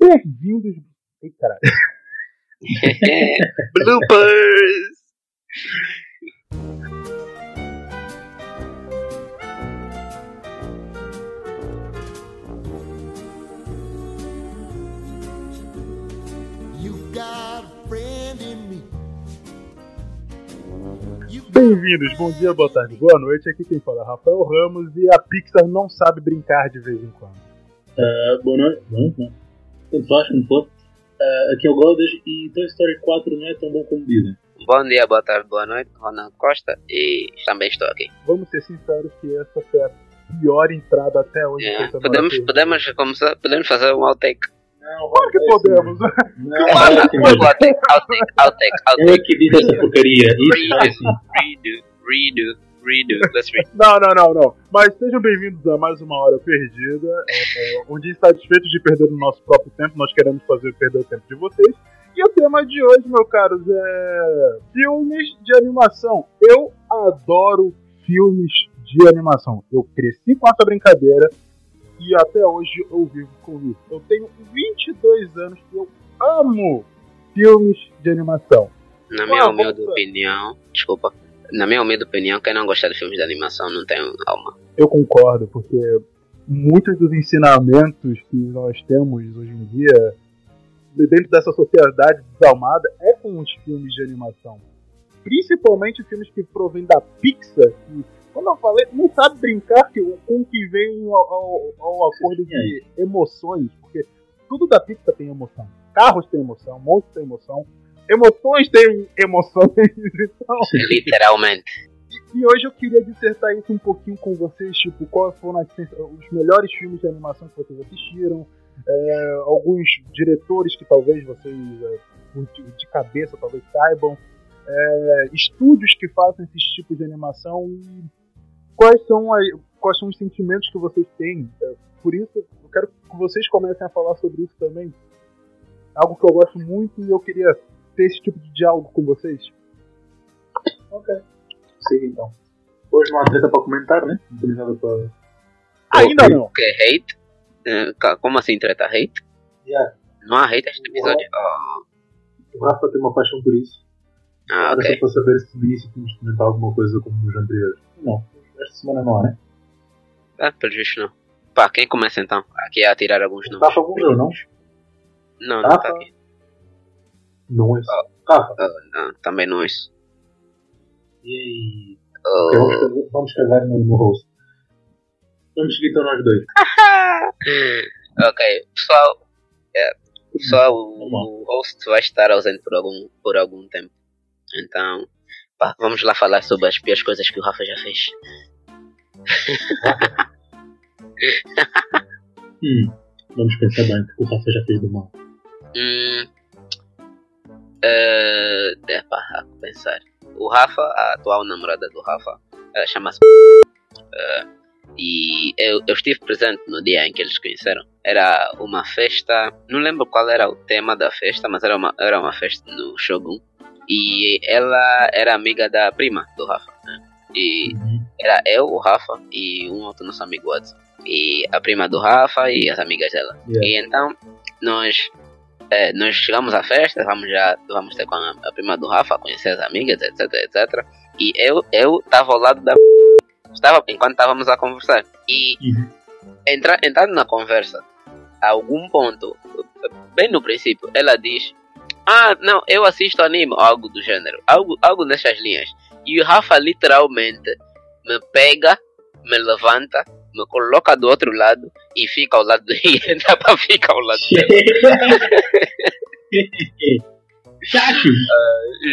Bem-vindos. Ei, caralho. Bloopers! You've got a friend in me. You've got Bem-vindos, bom dia, boa tarde, boa noite. Aqui quem fala é Rafael Ramos e a Pixar não sabe brincar de vez em quando. Uh, boa noite. Boa noite, não. Tanto faz, como for. Uh, aqui é o Godas e Toy Story 4 não é tão bom como dizem. Bom dia, boa tarde, boa noite. Ronaldo Costa e também estou aqui. Vamos ser sinceros que essa foi a pior entrada até hoje. É, podemos, que- podemos começar, podemos fazer um outtake. Não, Claro que podemos. Não, vai assim Um mesmo. outtake, outtake, outtake, Eu é que disse essa porcaria. Isso é assim. Redo, redo, redo. Let's read. Não, não, não, não. Mas sejam bem-vindos a mais uma hora perdida. É, onde insatisfeitos de perder o nosso próprio tempo, nós queremos fazer perder o tempo de vocês. E o tema de hoje, meus caros, é filmes de animação. Eu adoro filmes de animação. Eu cresci com essa brincadeira e até hoje eu vivo com isso. Eu tenho 22 anos e eu amo filmes de animação. Na minha Ah, humilde opinião, desculpa. Na minha humilde opinião, quem não gosta de filmes de animação não tem alma. Eu concordo, porque muitos dos ensinamentos que nós temos hoje em dia, dentro dessa sociedade desalmada, é com os filmes de animação. Principalmente filmes que provêm da Pixar, que, como eu falei, não sabe brincar que, com o que vem ao, ao- ao acordo de emoções, porque tudo da Pixar tem emoção. Carros têm emoção, monstros têm emoção, emoções têm emoções, então... Literalmente. E hoje eu queria dissertar isso um pouquinho com vocês, tipo, quais foram as os melhores filmes de animação que vocês assistiram, é, alguns diretores que talvez vocês é, de cabeça talvez saibam, é, estúdios que fazem esses tipos de animação e quais são, a- quais são os sentimentos que vocês têm. É, por isso, eu quero que vocês comecem a falar sobre isso também. Algo que eu gosto muito e eu queria ter esse tipo de diálogo com vocês. Ok. Siga então. Hoje não há treta para comentar, né? Não tem nada para. Ainda não. O que é hate? Como assim treta hate? Yeah. Não há hate neste episódio? Ah, O Rafa tem uma paixão por isso. ah, Era ok. só para saber se no início tínhamos de comentar alguma coisa como nos anteriores. Não. Esta semana não há, né? Ah, pelo visto não. Pá, quem começa então? Aqui a tirar alguns nomes. Rafa morreu, não? Não, não está Rafa? aqui. Não é isso. Rafa. Ah, não, também não é isso. E aí? Ok, vamos, cagar- vamos no, no host. Vamos seguir então nós dois. ok, pessoal. é, pessoal, o, lá. o host vai estar ausente por algum, por algum tempo. Então, pá, vamos lá falar sobre as piores coisas que o Rafa já fez. Hum. Vamos pensar bem, porque o Rafa já fez do mal. Hum. É, é que pensar. O Rafa, a atual namorada do Rafa, ela chama-se. É, e eu, eu estive presente no dia em que eles conheceram. Era uma festa, não lembro qual era o tema da festa, mas era uma, era uma festa no Shogun. E ela era amiga da prima do Rafa. né? E Uhum. era eu, o Rafa e um outro nosso amigo Watson. E a prima do Rafa e as amigas dela. Yeah. E então nós é, nós chegamos à festa, vamos já vamos ter com a, a prima do Rafa, conhecer as amigas, etc, etc. E eu eu estava ao lado da estava enquanto estávamos a conversar. E Uhum. entra, entrando na conversa, a algum ponto, bem no princípio, ela diz: Ah, não, eu assisto anime, ou algo do gênero, algo, algo nessas linhas. E o Rafa literalmente me pega, me levanta, coloca do outro lado e fica ao lado e entra para ficar ao lado dela. Chacho!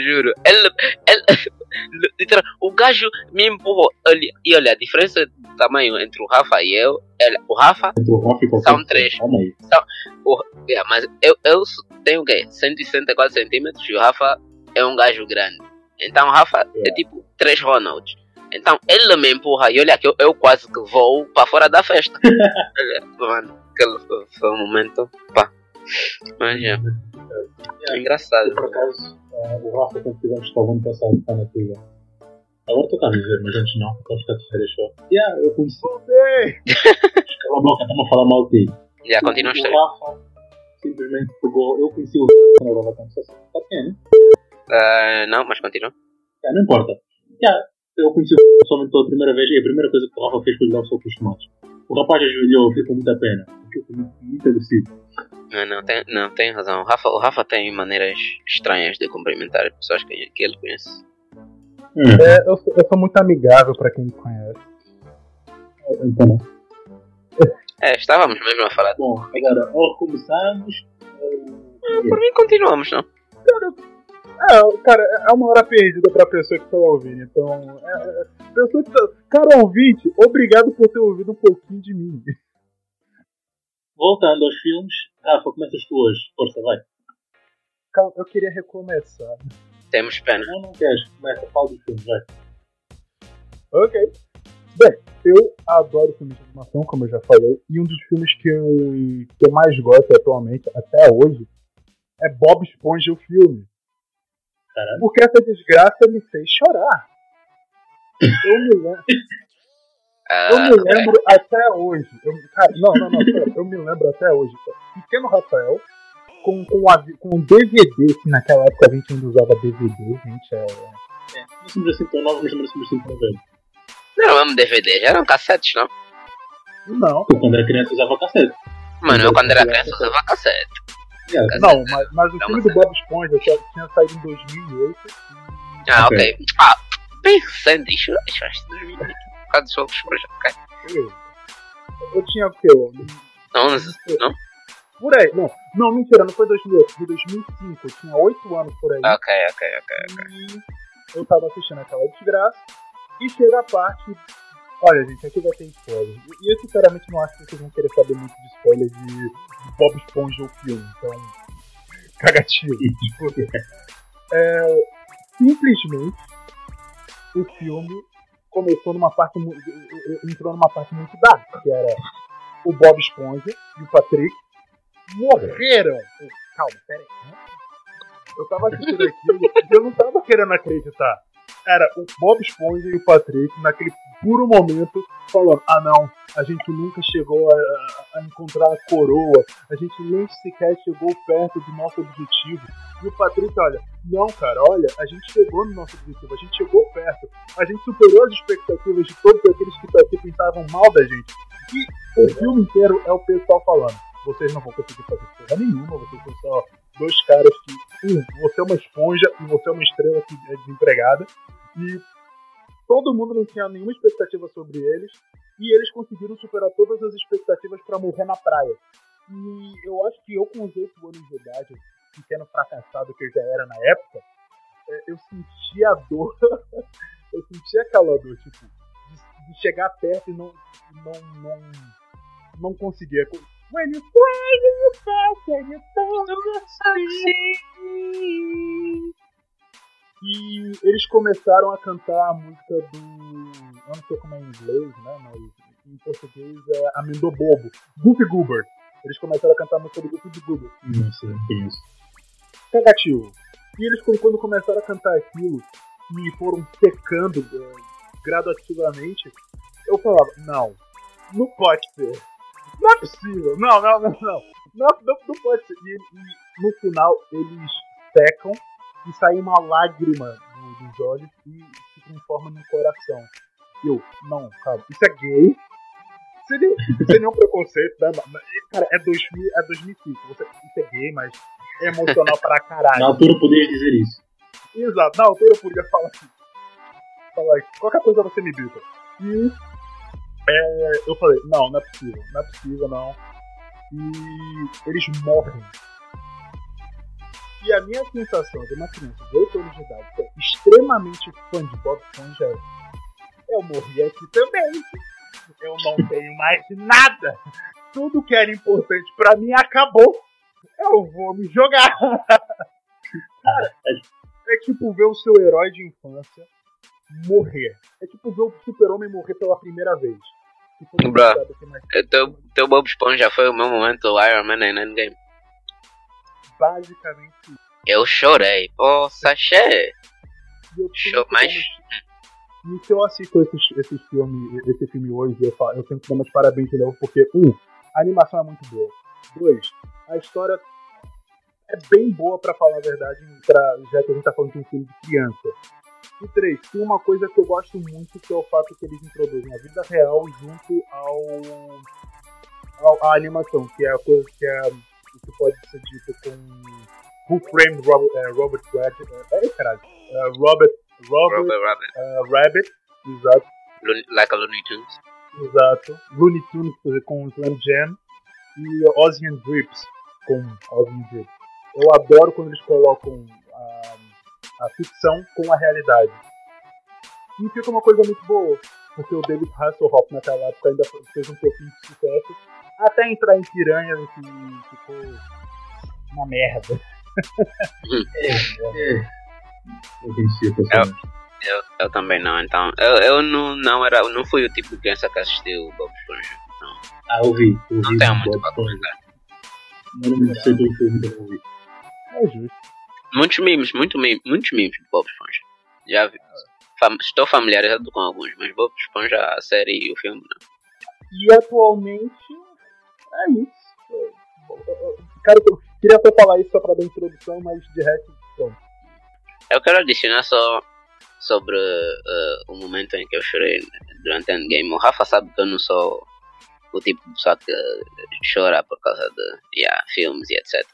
Juro. Ele, ele, literal, o gajo me empurrou. Olha, e olha, a diferença de tamanho entre o Rafa e eu, ele, o Rafa Entre o Rafa e São três. Calma aí. É, mas eu, eu tenho o quê? 164 centímetros e o Rafa é um gajo grande. Então o Rafa é Yeah. tipo 3 Ronalds. Então ele me empurra e olha que eu, eu quase que vou para fora da festa. Olha, Mano, aquele foi- um momento. Pá. Mas é, é engraçado. Por acaso, eh, o Rafa, quando tivemos para o ano passado, está na tua. Agora estou cá a viver, mas antes não, estou a ficar de férias só. Yeah, eu conheci. Voltei! Cala a boca, estamos a falar mal de ti. Já continua a o. Rafa, simplesmente pegou. Eu conheci o quando eu estava com Sabe quem é, né? Ah, não, mas continua. Yeah, não importa. Yeah, eu conheci o somente pela primeira vez e a primeira coisa que o Rafa fez foi lhe dar o soco nos tomates. O rapaz ajoelhou, fiquei com muita pena. Fiquei com muito, muito agressivo. Não, não, tem, não, tem razão. O Rafa, o Rafa tem maneiras estranhas de cumprimentar pessoas que, que ele conhece. Hum. É, eu, sou, eu sou muito amigável pra quem me conhece. Então, não. É, estávamos mesmo a falar. Bom, agora, ou começamos. Ah, Ou... por mim, continuamos, não? É, cara, é uma hora perdida pra pessoa que tá ouvindo. Então, é, é, pessoa que tá, cara ouvinte, obrigado por ter ouvido um pouquinho de mim. Voltando aos filmes, Rafa, começas tu hoje. Força, vai. Cara, eu queria recomeçar. Temos pena. Não, não queres. Começa, fala dos filmes, vai. Ok. Bem, eu adoro filmes de animação, como eu já falei, e um dos filmes que eu, que eu mais gosto atualmente, até hoje, é Bob Esponja o filme. Caralho. Porque essa desgraça me fez chorar. Eu me lembro, Ah, eu me lembro até hoje. Eu, cara, não, não, não, eu me lembro até hoje. Pequeno Rafael, com, com, a, com um DVD, que naquela época a gente ainda usava DVD, gente. É, É, não novos, mas também era mesmo DVD, já eram cassetes, não? não, Eu, quando era criança, usava cassete. Mano, eu quando era criança usava cassete. Yeah. não, mas, mas o Não, filme do Bob Esponja tinha, tinha saído em 2008. Ah, Ok. ok. Ah, bem recente, isso isso acho que 2020. Por causa dos outros projetos, ok. e Eu tinha o quê? 11, não? Por aí. Não, não, mentira, não foi 2008, foi 2005. Eu tinha 8 anos por aí. Ok, ok, ok. E eu tava assistindo aquela desgraça. E chega a parte. Olha, gente, aqui vai ter spoiler. E eu sinceramente não acho que vocês vão querer saber muito de spoiler de, Bob Esponja o filme. Então. Cagativo. é, simplesmente o filme começou numa parte. entrou numa parte muito dark, que era o Bob Esponja e o Patrick morreram. Calma, pera aí. né? Eu tava assistindo aquilo e eu não tava querendo acreditar. Era o Bob Esponja e o Patrick naquele puro momento falando: ah não, a gente nunca chegou a, a- encontrar a coroa, a gente nem sequer chegou perto do nosso objetivo. E o Patrick, olha, não, cara, olha, a gente chegou no nosso objetivo, a gente chegou perto, a gente superou as expectativas de todos aqueles que aqui pensavam mal da gente. E o filme inteiro é o pessoal falando: vocês não vão conseguir fazer porra nenhuma, vocês são só dois caras que, um, você é uma esponja e você é uma estrela que é desempregada. E todo mundo não tinha nenhuma expectativa sobre eles. E eles conseguiram superar todas as expectativas pra morrer na praia. E eu acho que eu, com os 8 anos de idade, pequeno fracassado que eu já era na época, é, eu senti a dor. eu senti aquela dor, tipo, de, de chegar perto e não, não, não, não conseguir. When you play, when you fast, when you E eles começaram a cantar a música do. Eu não sei como é em inglês, né? Mas em português é Amendo Bobo. Goofy Goober. Eles começaram a cantar a música do Goofy Goober. Não sei, não conheço. Cagativo. E eles, quando- começaram a cantar aquilo e foram secando eh, gradativamente, eu falava: não, não pode ser. Não é possível. Não, não, não, não. Não, não, não pode ser. E, e no final eles secam e sai uma lágrima do- dos olhos e se transforma num coração. Eu, não, cara, isso é gay. Sem nenhum, sem nenhum preconceito, né? Cara, é, 2000, é 2005. Você, isso é gay, mas é emocional pra caralho. Na altura podias dizer isso. Exato, na altura eu podia falar assim. Falar, qualquer coisa você me grita. E é, eu falei, não, não é possível, não é possível, não. E eles morrem. E a minha sensação de uma criança de 8 anos de idade, que é extremamente fã de Bob Esponja, eu morri aqui também. Eu não tenho mais nada. Tudo que era importante pra mim acabou. Eu vou me jogar. É tipo ver o seu herói de infância morrer. É tipo ver o super-homem morrer pela primeira vez. Sabe que mais- O teu, teu Bob Esponja foi o meu momento Iron Man em Endgame. Basicamente isso. Eu chorei. Pô, sachê. Show, mas- E se eu assisto esses, esses filme, esse filme hoje, eu, fa- eu tenho que dar meus parabéns de novo, porque, um, a animação é muito boa. Dois, a história é bem boa, pra falar a verdade, pra, já que a gente tá falando de um filme de criança. E três, tem uma coisa que eu gosto muito, que é o fato que eles introduzem a vida real junto ao, ao à animação, que é a coisa que é que pode ser dito com Who Framed Robert, é, Robert Rabbit, é, é caralho, é, Robert, Robert, Robert Rabbit. é, Rabbit, exato, Like a Looney Tunes. exato, Looney Tunes com Slam Jam e Ozzy and Drips com Ozzy and Drips. Eu adoro quando eles colocam a ficção com a realidade. E fica uma coisa muito boa, porque o David Hasselhoff naquela época ainda fez um pouquinho de sucesso, até entrar em Piranha, que ficou uma merda. É. Eu a personagem. Eu, eu também não, então. Eu, eu não, não, era, não fui o tipo de criança que assistiu Bob Esponja. Então, Ah, ouvi. ouvi não tenho do muito Bob Esponja. comentar. Não sei do filme que eu não ouvi. É justo. Muitos memes, muito meme, muitos memes de Bob Esponja. Já vi. Fam- estou familiarizado com alguns, mas Bob Esponja, a série e o filme, não. E atualmente é isso. Cara, eu queria até falar isso só pra dar introdução, mas de resto, pronto. Eu quero adicionar só sobre eh, o momento em que eu chorei durante Endgame. O Rafa sabe que eu não sou o tipo de pessoa que chora por causa de yeah, filmes e etc.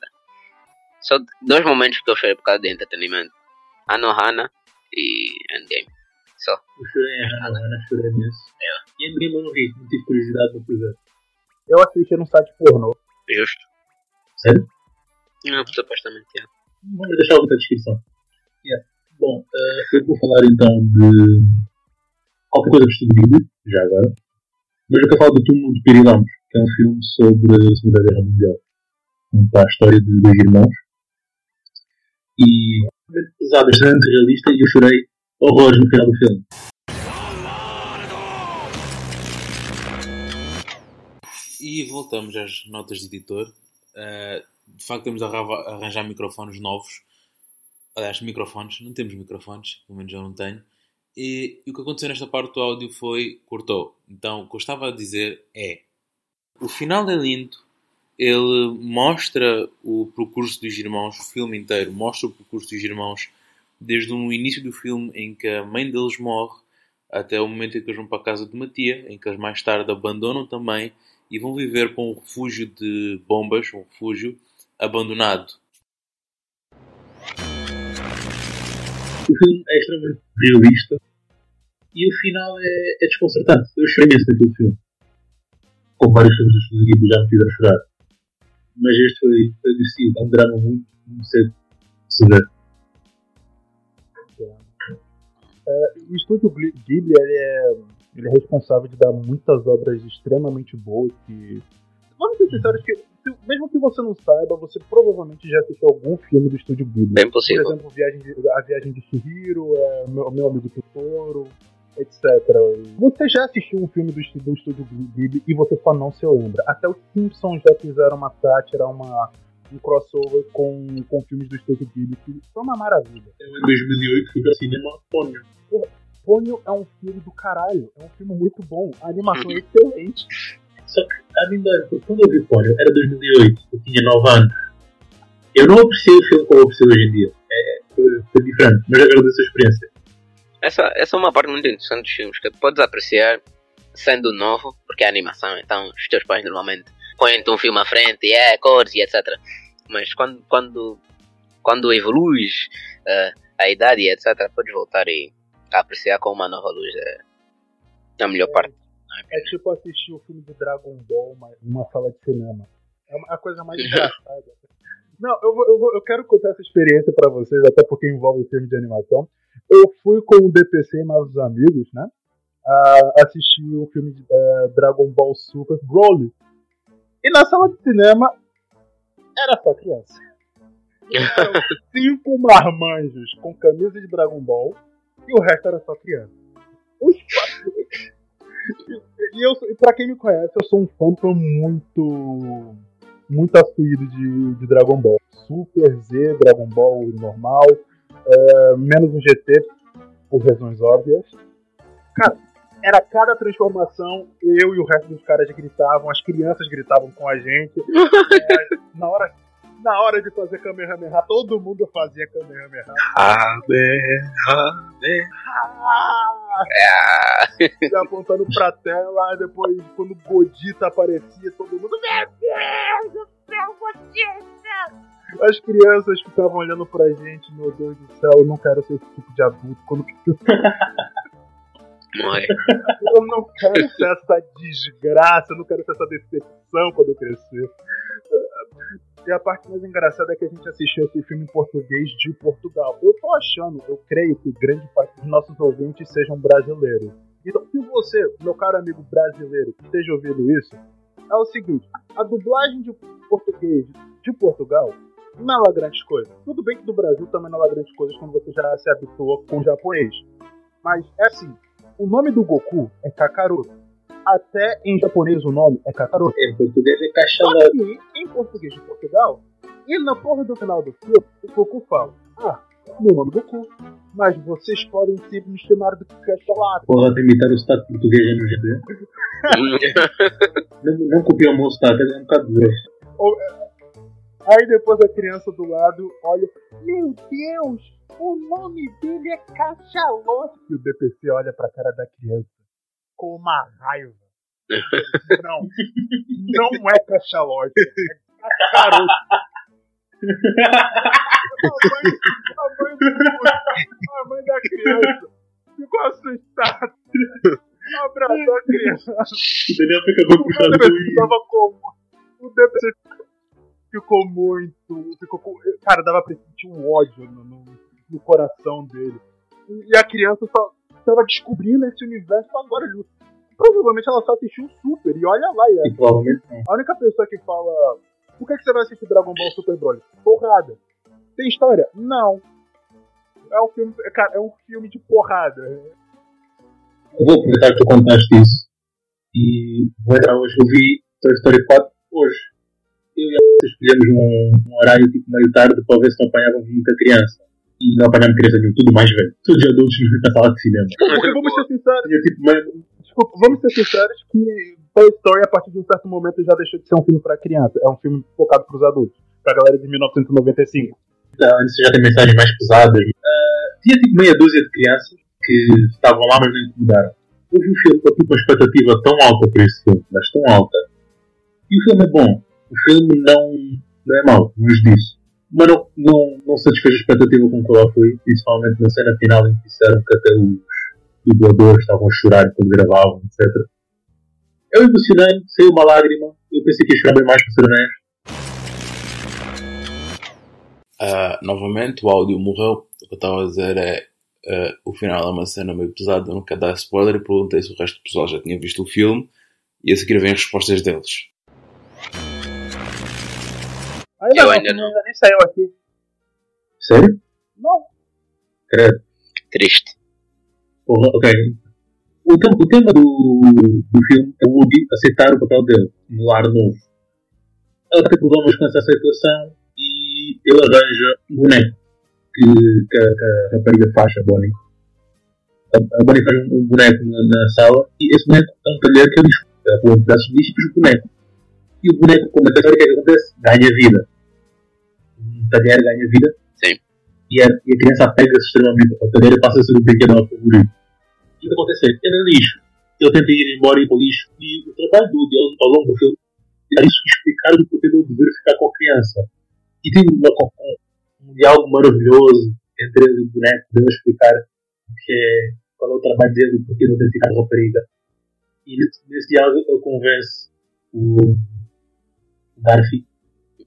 Só dois momentos que eu chorei por causa de entretenimento. Anohana e Endgame. Só. Eu chorei em Hannah chorei nisso. E Endgame eu não vi, não tive curiosidade para fazer. Eu assisti num site pornô. Justo. Sério? Não, supostamente, é. Vamos deixar o link na descrição. Yeah. Bom, eh, eu vou falar então de qualquer coisa que estou já agora. Mas eu quero falar do Túmulo de Pirilampos, que é um filme sobre a Segunda Guerra Mundial. Conta a história de dois irmãos. E pesado, extremamente realista, e eu chorei horrores no final do filme. E voltamos às notas de editor. Uh, de facto, temos arrava- arranjar microfones novos. Aliás, microfones, não temos microfones, pelo menos eu não tenho. E, e o que aconteceu nesta parte do áudio foi cortou. Então, o que eu estava a dizer é: o final é lindo, ele mostra o percurso dos irmãos, o filme inteiro mostra o percurso dos irmãos, desde o início do filme em que a mãe deles morre até o momento em que eles vão para a casa de uma tia, em que eles mais tarde abandonam também e vão viver para um refúgio de bombas, um refúgio abandonado. O filme é extremamente realista e o final é, é desconcertante. Eu chorei naquele filme. Como vários filmes dos Studio já me fizeram chorar. Mas este foi, foi divertido. É um drama muito, muito cedo de se ver. O estúdio Ghibli ele é, ele é responsável de dar muitas obras extremamente boas que. Vamos ser sinceros que, se- mesmo que você não saiba, você provavelmente já assistiu algum filme do estúdio Ghibli. Bem Por possível. exemplo, Viagem de- A Viagem de Chihiro, é, meu, meu Amigo Totoro, etc. Você já assistiu um filme do, do estúdio Ghibli e você só não se lembra. Até os Simpsons já fizeram uma sátira, uma, um crossover com, com filmes do estúdio Ghibli, que foi uma maravilha. Eu, em 2008, fui para o cinema Ponyo. Ponyo é um filme do caralho, é um filme muito bom, a animação é excelente. Só que a mim dói, porque quando eu vi Ponyo, era 2008, eu tinha 9 anos. Eu não apreciei o filme como eu hoje em dia. É, foi, foi diferente, mas agradeço a experiência. Essa, essa é uma parte muito interessante dos filmes, que podes apreciar sendo novo, porque é animação, então os teus pais normalmente põem-te um filme à frente, e é, cores e etc. Mas quando, quando, quando evoluis eh, a idade e etc, podes voltar e apreciar com uma nova luz é a melhor parte. É tipo assistir o filme de Dragon Ball uma- numa sala de cinema. É a coisa mais engraçada. Não, eu, vou- eu, vou- eu quero contar essa experiência pra vocês, até porque envolve filme de animação. Eu fui com o DPC e mais os amigos, né? A assistir o filme de eh, Dragon Ball Super Broly. E na sala de cinema era só criança. Eram cinco marmanjos com camisa de Dragon Ball e o resto era só criança. Os quatro- e eu, e pra quem me conhece, eu sou um fã fã muito. muito assuído de, de Dragon Ball. Super Z, Dragon Ball normal, é, menos um GT, por razões óbvias. Cara, era cada transformação, eu e o resto dos caras gritavam, as crianças gritavam com a gente. É, na hora. Na hora de fazer Kamehameha, todo mundo fazia Kamehameha. Kamehameha. Apontando pra tela, depois, quando o Godita aparecia, todo mundo. Meu Deus do céu, Godita! As crianças ficavam olhando pra gente, meu Deus do céu, eu não quero ser esse tipo de adulto. Quando morre. Eu não quero ser essa desgraça, eu não quero ser essa decepção quando eu crescer. E a parte mais engraçada é que a gente assistiu esse filme em português de Portugal. Eu tô achando, eu creio que grande parte dos nossos ouvintes sejam brasileiros. Então, se você, meu caro amigo brasileiro, que esteja ouvindo isso, é o seguinte: a dublagem de português de Portugal não é lá grandes coisas. Tudo bem que do Brasil também não é lá grandes coisas quando você já se habitua com o japonês. Mas é assim: o nome do Goku é Kakaroto. Até em japonês o nome é Kakaroto. Em português é que em português de Portugal, e na porra do final do filme, o Goku fala: Ah, meu nome é Goku, mas vocês podem sempre me chamar de Cachalado. Porra, de imitar o Estado português é nojento. Não, não copiou o meu Estado, é um bocado. Aí depois a criança do lado olha: Meu Deus, o nome dele é Cachalote. E o DPC olha pra cara da criança com uma raiva. Não, não é Cachalote, é Cacaroto. A mãe, a mãe do- a mãe da criança ficou assustada. Abraçou a criança. O Daniel fica bem O puxado? O DPC ficou muito. Ficou cara, dava pra sentir um ódio no, no, no coração dele. E, e a criança só tava descobrindo esse universo agora. Ele- Provavelmente ela só assistiu o Super. E olha lá, e provavelmente não. a única pessoa que fala. Por que, que você vai assistir Dragon Ball Super Broly? Porrada. Tem história? Não. É um filme, é, cara, é um filme de porrada. Eu vou aproveitar que tu contaste isso. E vou entrar hoje. Eu vi Toy Story 4 hoje. Eu e a escolhemos um, um horário tipo meio tarde para ver se não apanhávamos muita criança. E não apanhámos criança nenhuma, tudo mais velho. Todos adultos na sala de cinema. Porque vamos ser sinceros. Tinha tipo meio. Desculpa, vamos ser sinceros que Toy Story, a partir de um certo momento, já deixou de ser um filme pra criança. É um filme focado pros adultos. Pra galera de 1995. Então, antes já tem mensagens mais pesadas. Ah, tinha tipo meia dúzia de crianças que estavam lá, mas não incomodaram. Vi o filme com tipo, uma expectativa tão alta para esse filme, mas tão alta. E o filme é bom. O filme não, não é mau, longe disso. Mas não, não, não satisfez a expectativa com que ela foi, principalmente na cena final em que disseram que até os dubladores estavam a chorar quando gravavam, etc. Eu emocionei, saiu uma lágrima. Eu pensei que ia chorar bem mais, para ser honesto. Ah, novamente, o áudio morreu. O que eu estava a dizer é. ah, o final é uma cena meio pesada, não quero dar spoiler. E perguntei se o resto do pessoal já tinha visto o filme. E a seguir vem as respostas deles. Ainda Eu não, ainda o filme ainda nem saiu aqui. Sério? Não. Credo. Triste. Porra, ok. O, tem- o tema do, do filme é o Woody aceitar o papel dele no lar novo. Ela tem problemas com essa aceitação e ele arranja um boneco que, que, a- rapariga faz, a Bonnie. A, a Bonnie faz um, boneco na, na sala e esse boneco é um talher que é lixo. Ela põe um pedaço de lixo e o boneco. E o boneco, como é que a história, o que é que acontece? Ganha vida. Talher ganha vida. Sim. E a, e a criança apega-se extremamente ao talher e passa a ser o brinquedo dela favorito. O que acontece é, ele é lixo. Ele tenta ir embora e ir para o lixo. E o trabalho do Woody ao longo do filme é isso, explicar o porquê do dever ficar com a criança. E tem uma, um, um diálogo maravilhoso entre ele e o boneco, a explicar que é, qual é o trabalho dele e porquê não com a rapariga. E nesse, diálogo ele convence o Garfi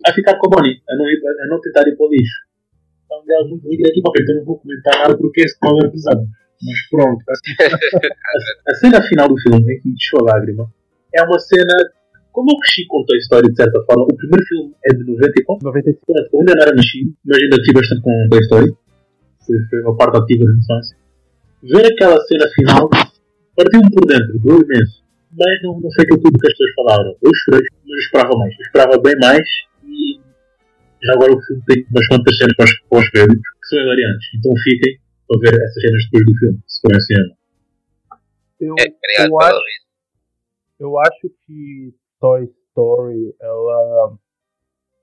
a ficar com a Bonnie, a não, ir, a não tentar ir para o lixo. É um diálogo muito bonito. Aqui, ok, então não vou comentar nada porque esse spoiler é pesado. Mas pronto, a, a cena final do filme, em que me deixou a lágrima, é uma cena. Como eu cresci com Toy Story, de certa forma, o primeiro filme é de 94. 95. Portanto, eu ainda não era nascido, mas ainda tive bastante com Story. Foi foi uma parte ativa da infância. Ver aquela cena final partiu-me por dentro, doeu imenso. Mas não, não foi aquilo tudo que as pessoas falaram. Eu chorei, mas eu esperava mais. Eu esperava bem mais e já agora o filme tem umas quantas cenas para os, para os créditos que são hilariantes. Então fiquem para ver essas cenas depois do filme, se forem cinema. Eu, É, obrigado eu, pelo acho, eu acho que Toy Story, ela.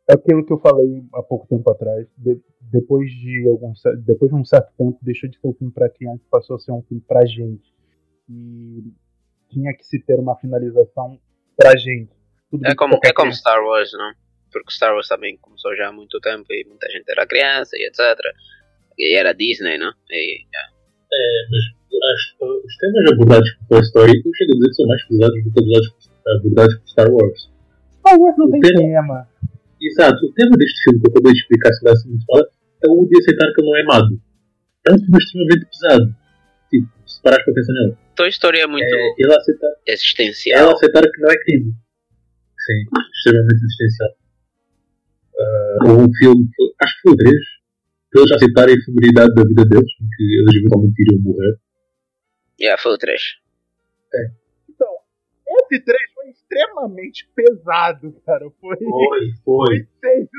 é aquilo que eu falei há pouco tempo atrás. De- depois de algum depois de um certo tempo, deixou de ser um filme para criança e passou a ser um filme pra gente. E tinha que se ter uma finalização pra gente. Tudo É como, é como Star Wars, não? Porque Star Wars também começou já há muito tempo e muita gente era criança e etc. E era Disney, não? E, É, mas os temas abordados por Toy Story, eu chego a dizer que são mais pesados do que abordados, abordados por Star Wars. Star Wars não tem Tem- tema. Exato, o tema deste filme que eu acabei de explicar, se dá assim muito fala, é o de aceitar que ele não é amado. É um filme extremamente pesado. Tipo, se parares para pensar nele, Toy Story é muito é ele aceitar, existencial. ela aceitar que não é crime. Sim, extremamente existencial. Houve um filme, acho que foi o 3, que eles aceitarem a efemeridade da vida deles, em que eles eventualmente iriam morrer. Yeah, foi o 3. Então, esse 3 foi extremamente pesado, cara. Foi. Foi, foi. tenso.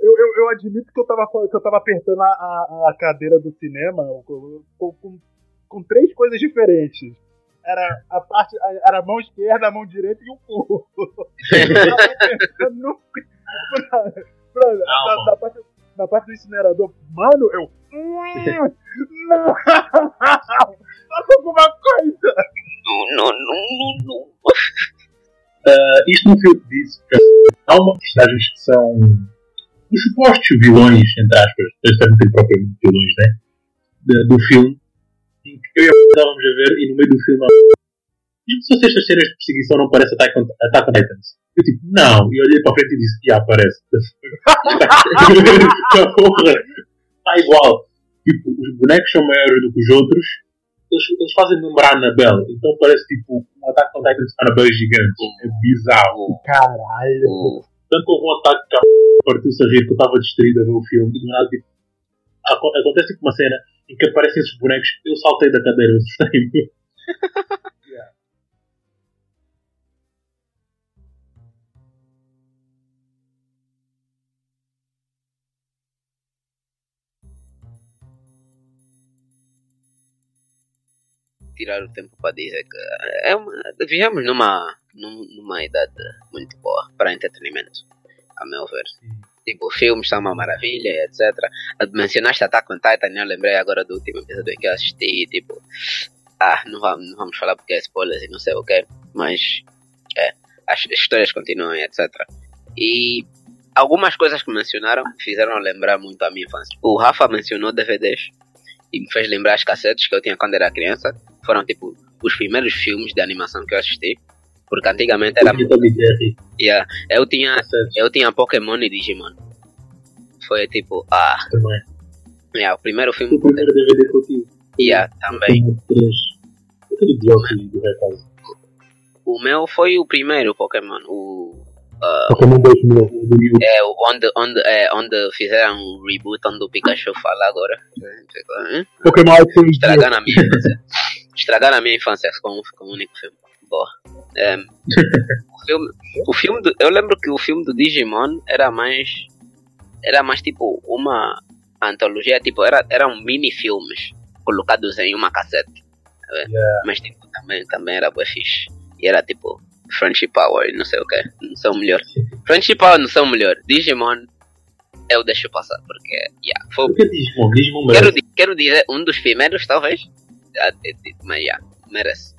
Eu, eu, eu admito que eu tava, que eu tava apertando a, a, a cadeira do cinema com, com, com, com três coisas diferentes. Era a parte. Era a mão esquerda, a mão direita e o cu. No- pra- pra- na, na parte, na parte do incinerador. Mano, eu. Hum, Não! Faça alguma coisa! Não, não, não, não. Ah, isto no filme disso. Há uma personagens que são os supostos vilões, entre aspas, eles também têm propriamente vilões, né? Do filme, que eu e a estávamos a ver e no meio do filme e se estas cenas de perseguição não parecem Attack on, Attack on Titans? Eu tipo, não, e olhei para a frente e disse, já aparece. Porra, está igual. Tipo, os bonecos são maiores do que os outros, eles, eles fazem lembrar a Annabelle, então parece tipo um Attack on Titans Annabelle gigante. É bizarro. Caralho! O- Tanto que houve um ataque que a partiu-se a rir que eu estava distraído a ver o filme e do nada tipo, aco- acontece tipo uma cena em que aparecem esses bonecos, eu saltei da cadeira, eu assustei-me. tirar o tempo para dizer que é uma, vivemos numa, num- numa idade muito boa para entretenimento, a meu ver. Tipo, filmes são uma maravilha, etc. Mencionaste Attack on Titan, eu lembrei agora do último episódio que eu assisti, tipo, ah, não vamos, não vamos falar porque é spoilers e não sei o que, mas é, as histórias continuam, etc. E algumas coisas que mencionaram fizeram lembrar muito a minha infância. O Rafa mencionou DVDs e me fez lembrar as cassetes que eu tinha quando era criança. Foram tipo os primeiros filmes de animação que eu assisti. Porque antigamente era. Jerry, Yeah, eu tinha. cassetes Eu tinha Pokémon e Digimon. Foi tipo. Ah, também. yeah, o primeiro O filme. primeiro DVD que eu tive. Yeah, também. Recado. O meu foi o primeiro Pokémon. O. ah, Pokémon 2000, o do Mew. é, o onde, onde, é, onde fizeram um reboot onde o Pikachu fala agora. Hum? Pokémon. Estragaram a minha infância. Estragaram a minha infância com, com o único filme. Boa. É, o filme, o filme do, eu lembro que o filme do Digimon era mais. Era mais tipo uma antologia, tipo, era, eram mini filmes colocados em uma cassete. tá vendo? Mas tipo, também, também era bué fixe. E era tipo Friendship Power e não sei o que. Não são melhor. Friendship Power não são melhor. Digimon eu deixo passar, porque yeah, foi o O que é Digimon? Digimon Quero, merece. quero dizer, um dos primeiros, talvez. Ah, de- de- Mas já, merece.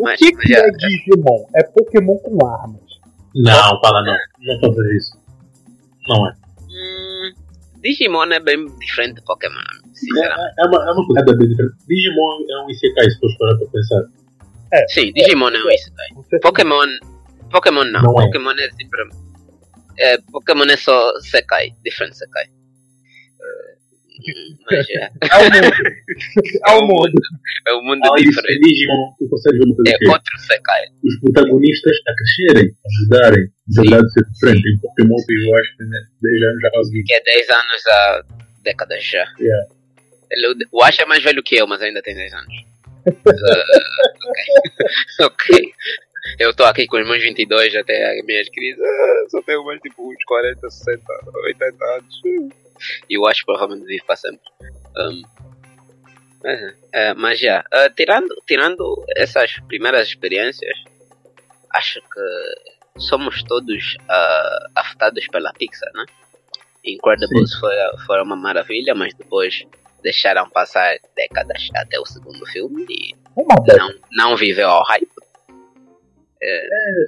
O Mas- que, mas que já- é Digimon? É Pokémon com armas. Não, fala não. Não fazer isso. Não é. Hum, Digimon é bem diferente de Pokémon, É, sinceramente. é, é uma, é uma coisa bem diferente. Digimon é um Isekai, se fores parar para pensar. Sim, Digimon é um isso. Com certeza. Pokémon. Pokémon não. Não é. Pokémon é sempre. É, Pokémon é só Sekai, diferente Sekai. Mas é, É o mundo. É o mundo. é um mundo diferente. É que é outro Sekai. os protagonistas a crescerem, a mudarem, de verdade ser diferente. Em Pokémon, eu acho que né, 10 anos já consegui. Que é 10 anos a décadas já. Yeah. Ele, o Ash é mais velho que eu, mas ainda tem 10 anos. Ah, ok. ok. Eu tô aqui com os meus 22 até as minhas crises. Ah, só tenho mais tipo uns 40, 60, 80 anos. E o Ash provavelmente vive para sempre. Um, mas, é, mas já, ah, tirando, tirando essas primeiras experiências, acho que somos todos ah, afetados pela Pixar, né? Incredibles foi, foi uma maravilha, mas depois deixaram passar décadas até o segundo filme e dessa. não, não viveu ao hype.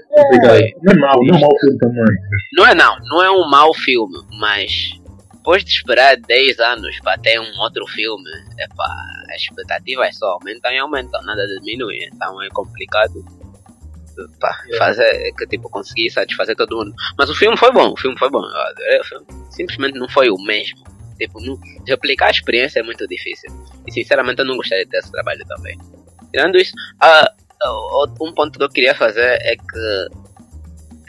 Complicado. Não é mau, não é mau filme também. Não é não, não é um mau filme, mas depois de esperar 10 anos para ter um outro filme, epá, as expectativas só aumentam e aumentam, nada diminui, então é complicado epá, fazer, que tipo, conseguir satisfazer todo mundo. Mas o filme foi bom, o filme foi bom, eu adorei o filme. Simplesmente não foi o mesmo. Tipo, não, replicar a experiência é muito difícil. E sinceramente eu não gostaria de ter esse trabalho também. Tirando isso, o- o- um ponto que eu queria fazer é que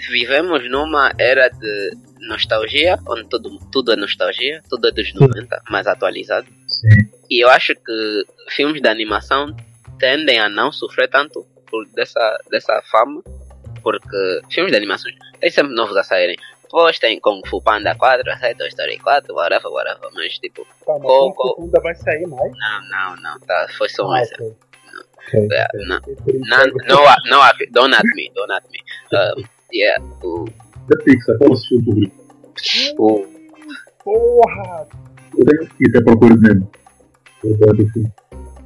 vivemos numa era de nostalgia, onde tudo, tudo é nostalgia, tudo é dos 90, mais atualizado. Sim. E eu acho que filmes de animação tendem a não sofrer tanto por dessa, dessa fama, porque filmes de animação tem sempre novos a saírem. Depois tem Kung Fu Panda 4, sai Toy Story 4, whatever, whatever, mas tipo, Calma, Qual- Kung Fu ainda vai sair mais. não, não, não, tá, foi só um Ah, exemplo. ok. Ok. É, não, Esse não, no, no, don't at me, don't at me. Um, yeah, o, Da Pixar, qual é o seu favorito? o, Porra! Eu tenho que ir procura de mesmo.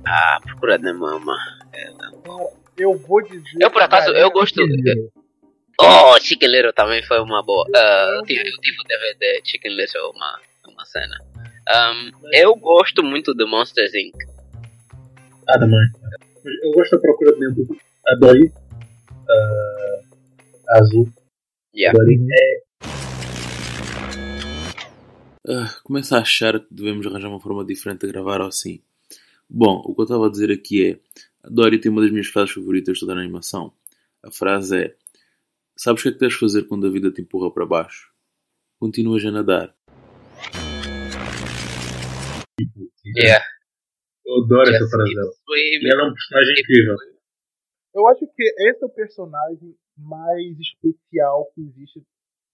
Ah, procura de mama. Cara, eu vou dizer. Eu, por acaso, eu gosto-. Oh, Chicken Little também foi uma boa. Ah, eu, tive, eu tive o DVD Chicken Little, uma, uma cena. Um, eu gosto muito de Monsters Inc. Ah, também. Eu gosto da procura de Nemo. A Dory. ah, Azul. Yeah. Dory. Ah, começo a achar que devemos arranjar uma forma diferente de gravar ou assim. Bom, o que eu estava a dizer aqui é: a Dory tem uma das minhas frases favoritas de toda a animação. A frase é: Sabes o que é que deves fazer quando a vida te empurra para baixo? Continuas a nadar. Yeah. Eu adoro essa Just frase keep dela. E ela é um personagem incrível. Eu acho que esse é o personagem mais especial que existe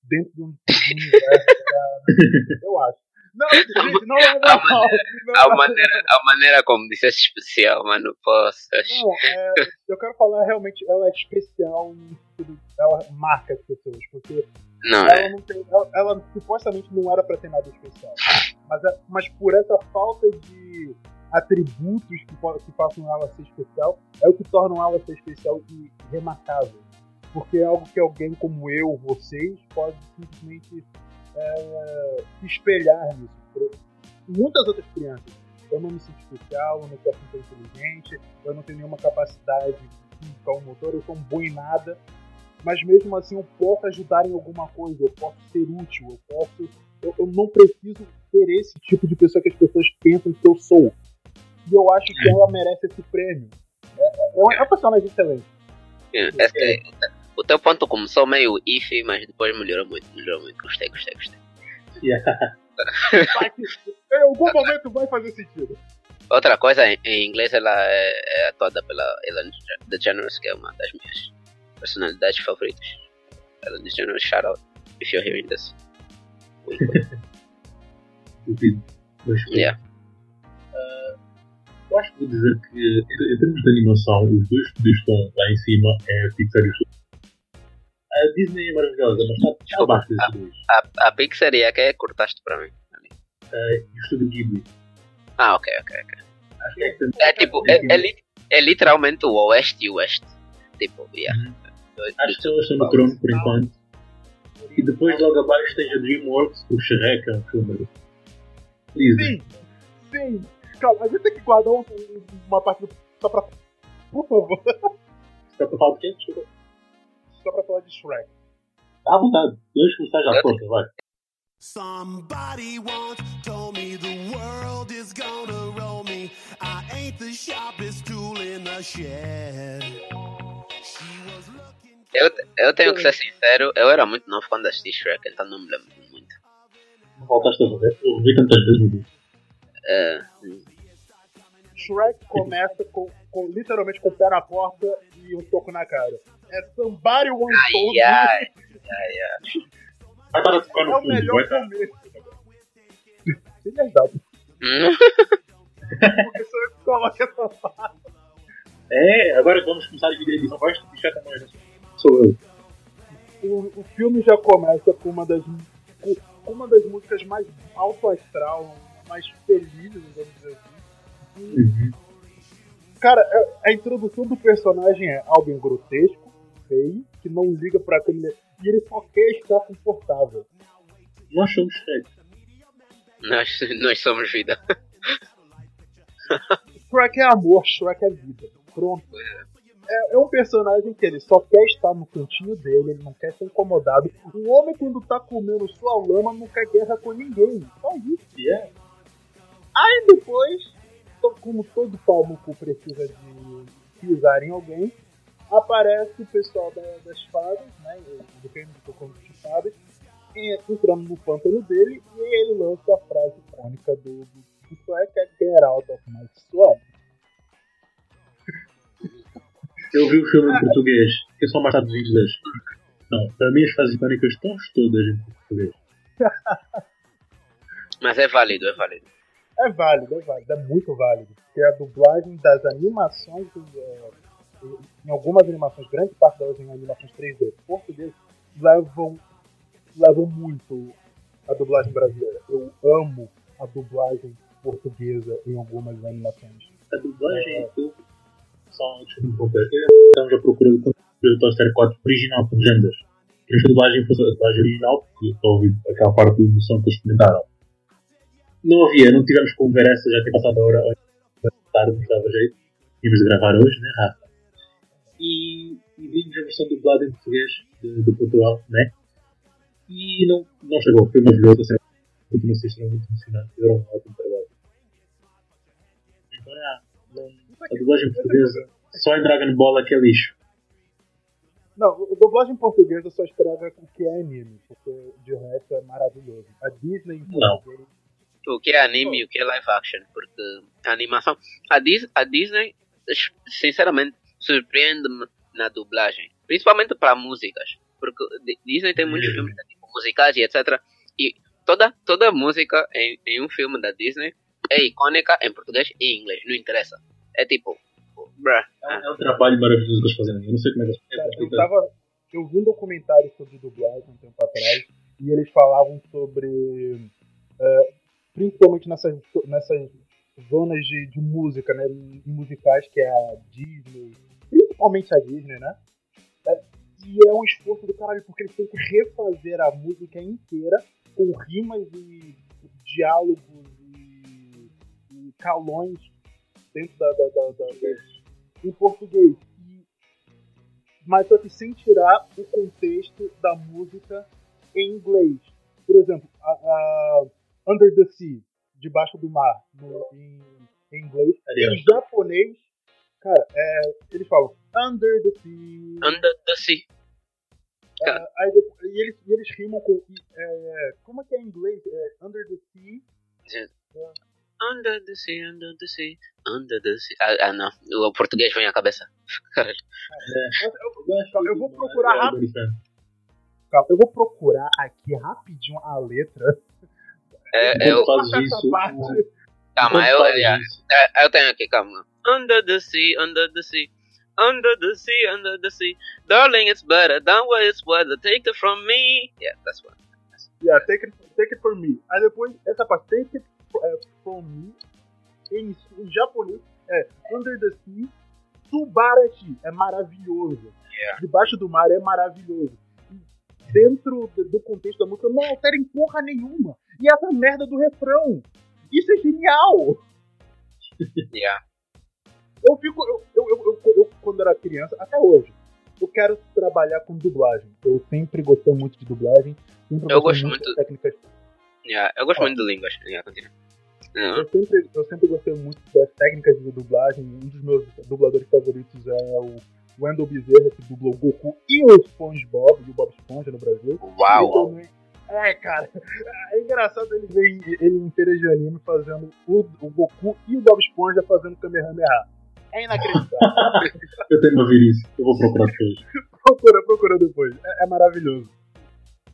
dentro de um, universo da... Eu acho. Não, gente, não é A mal. Não, A maneira, a maneira como disseste especial, mano, posso. não, é, eu quero falar realmente, ela é especial no sentido- ela marca as pessoas, porque Não, ela é. não tem, ela, ela supostamente não era pra ter nada especial. Mas, é- mas por essa falta de atributos que, que façam ela ser especial, é o que tornam ela ser especial e remarcável. Porque é algo que alguém como eu, vocês, pode simplesmente é, se espelhar nisso. Por- Muitas outras crianças. Eu não me sinto especial, eu não sou assim tão inteligente, eu não tenho nenhuma capacidade química ou motor, eu sou um bom em nada mas mesmo assim eu posso ajudar em alguma coisa, eu posso ser útil, eu posso. Eu, eu não preciso ser esse tipo de pessoa que as pessoas pensam que eu sou. E eu acho que ela merece esse prêmio. É, é, um- é um personagem excelente. É, é que o teu ponto começou meio iffy, mas depois melhorou muito, melhorou muito. Gostei, gostei, gostei. Yeah. Em algum momento vai fazer sentido. Outra coisa, em, inglês ela é, é atuada pela Ellen DeGeneres, que é uma das minhas personalidades favoritas. Ellen DeGeneres, shout out, if you're hearing this. Duvido. Yeah. eu acho que vou dizer que, em, termos de animação, os dois que estão lá em cima é Pixar e. A Disney é maravilhosa, mas está, está Desculpa, abaixo desses dois. A, a Pixar e a que cortaste para mim? ali? Ah, e o Estúdio Ghibli. Ah, ok, ok, ok. Acho que é, que- É tipo, é, é, li- é literalmente o Oeste e o Oeste. Tipo, yeah. Dois- Acho que elas estão no trono por enquanto. E depois logo abaixo tens a DreamWorks, o Shrek, é um filme. Sim, sim. Calma, a gente tem que guardar um- uma parte do. Só pra. Por favor, Está para falar de quem? Desculpa. Só pra falar de Shrek. À vontade. Deixa começar já a força, vai. Somebody once told me the world is gonna roll me. I ain't the sharpest tool in the shed. She was looking. Eu, eu tenho que ser sincero, eu era muito novo quando assisti Shrek, então não me lembro muito. Não voltaste a ver? Eu vi tantas vezes. É, Shrek começa com, com- literalmente com o pé na porta e um soco na cara. É somebody once told ai, me. ai. Vai de tocar É no o fundo, melhor vai tá. começo. É verdade. Hum, Porque sou eu que coloco essa parte. É, agora vamos começar a dividir a edição, vais te bichar também, né? Sou eu. o, o filme já começa com uma das, com uma das músicas mais alto astral, mais felizes, vamos dizer assim. E, Uhum. Cara, a, a introdução do personagem é alguém grotesco, feio, que não liga pra câmera. E ele só quer estar confortável. Nós somos Shrek. Nós, nós somos vida. Shrek é amor, Shrek é vida. Pronto. É, é um personagem que ele só quer estar no cantinho dele, ele não quer ser incomodado. O homem, quando tá comendo sua lama, não quer guerra com ninguém. Só isso. E é. Aí depois, como todo pau no cu precisa de pisar em alguém, aparece o pessoal da- das fadas, né? Do reino do Cocô de fadas, e- entrando no pântano dele, e ele lança a frase icônica do, do, do Shrek, que é Get out of my swamp. Eu vi o filme em português, que é só mais traduzido das. Não, para mim as frases icónicas estão todas em português. Mas é válido, é válido. É válido, é válido, é muito válido. Porque a dublagem das animações, é, em algumas animações, grande parte delas em animações 3D português, levam, levam muito a dublagem brasileira. Eu amo a dublagem portuguesa em algumas animações. A dublagem, eu. Só me interromper. Eu estamos à procura do conteúdo do Toy Story 4 original com legendas. Queria que a dublagem fosse a dublagem original, porque eu estou a ouvir aquela parte de emoção que eles comentaram. Não havia, não tivemos como ver essa, já tem passado a hora, tarde, não dava jeito. Íamos gravar hoje, né, Rafa? E, e vimos a versão dublada em português de, de Portugal, né? E não, não chegou, foi maravilhoso, a sério. Continuo a ser extremamente emocionante, fizeram um ótimo trabalho. Então, é, não, a dublagem portuguesa, só em Dragon Ball é que é lixo. Não, a dublagem portuguesa só estraga o que é anime, porque de resto é maravilhoso. A Disney em Não. português O que é anime e o que é live action. Porque a animação. A, Dis, a Disney, sinceramente, surpreende-me na dublagem. Principalmente para músicas. Porque Di- Disney tem muitos filmes né, tipo, musicais e etc. E toda, toda música em, em um filme da Disney é icônica em português e em inglês. Não interessa. É tipo. Bruh. É, um- é um trabalho maravilhoso que eles fazem. Eu não sei como é que eles eu tava. Eu vi um documentário sobre dublagem um tempo atrás e eles falavam sobre. é, principalmente nessas, nessas zonas de, de música, né? Musicais que é a Disney, principalmente a Disney, né? É, e é um esforço do caralho, porque eles têm que refazer a música inteira com rimas e diálogos e, e calões dentro da, da, da, da- em português. E mas só que sem tirar o contexto da música em inglês. Por exemplo, a, a Under the Sea, debaixo do mar, no- em, em inglês. Em japonês, cara, é, eles falam Under the Sea. Under the Sea. É, aí depois- e, eles, e eles rimam com. é, como é que é em inglês? É, under the Sea. Under the sea, under the sea, under the sea. Ah, ah, não. O português vem à cabeça. Caralho. Mas eu, eu vou procurar rápido. calma, eu vou procurar aqui rapidinho a letra. É, eu, Quando fazes essa isso, parte. calma, eu, é, é, eu tenho aqui, calma. Under the sea, under the sea. Under the sea, under the sea. Darling, it's better than what it's weather. Take it from me. Yeah, that's one. Yeah, take it, take it for me. Aí depois, essa parte, take it é, from me, em, em japonês, é Under the Sea, Subarashi, é maravilhoso. Yeah. Debaixo do mar é maravilhoso. E dentro do, do contexto da música, não altera em porra nenhuma. E essa merda do refrão. Isso é genial! Yeah. Eu fico. Eu, eu, eu, eu- eu, quando era criança, até hoje, eu quero trabalhar com dublagem. Eu sempre gostei muito de dublagem. Eu gosto muito de técnicas Yeah. Eu gosto Ó. muito de línguas. Yeah. Não. Eu sempre, eu sempre gostei muito das técnicas de dublagem. Um dos meus dubladores favoritos é o Wendell Bezerra, que dublou o Goku e o SpongeBob, e o Bob Esponja no Brasil. Uau. Também- É, cara, é engraçado ele ver ele em feiras de anime fazendo o, o Goku e o Bob Esponja fazendo Kamehameha. É inacreditável. Eu tenho de ouvir isso. Eu vou procurar depois. procura, procura depois. É, é maravilhoso.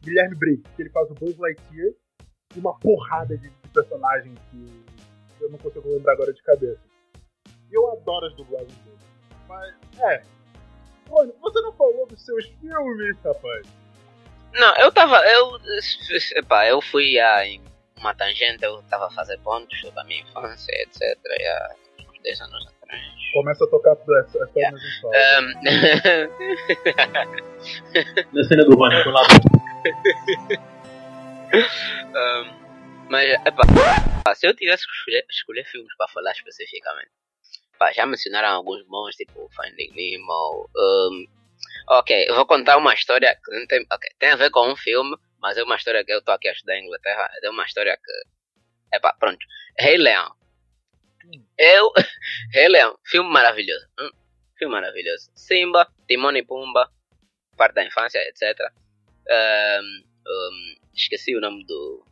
Guilherme Briggs, que ele faz o Buzz Lightyear e uma porrada de, de personagens que eu não consigo lembrar agora de cabeça. E eu adoro as dublagens dele. Mas, é. Mano, você não falou dos seus filmes, rapaz. Não, eu tava. Eu, epá, eu ia em uma tangente, eu tava a fazer pontos sobre a minha infância, etc. há uns 10 anos atrás. Começa a tocar essa, essa Yeah. mesma história. Um, Na cena do banho, lá um, mas, epá, se eu tivesse que escolher, escolher filmes para falar especificamente, pá, já mencionaram alguns bons, tipo Finding Nemo. Um, ok, eu vou contar uma história que não tem, ok, tem a ver com um filme, mas é uma história que eu tô aqui a estudar em Inglaterra. É uma história que. Epá, pronto. Rei Leão. Eu. Rei Leão, filme maravilhoso. hum, Filme maravilhoso. Simba, Timão e Pumba, parte da infância, etc. Um, um, esqueci o nome do,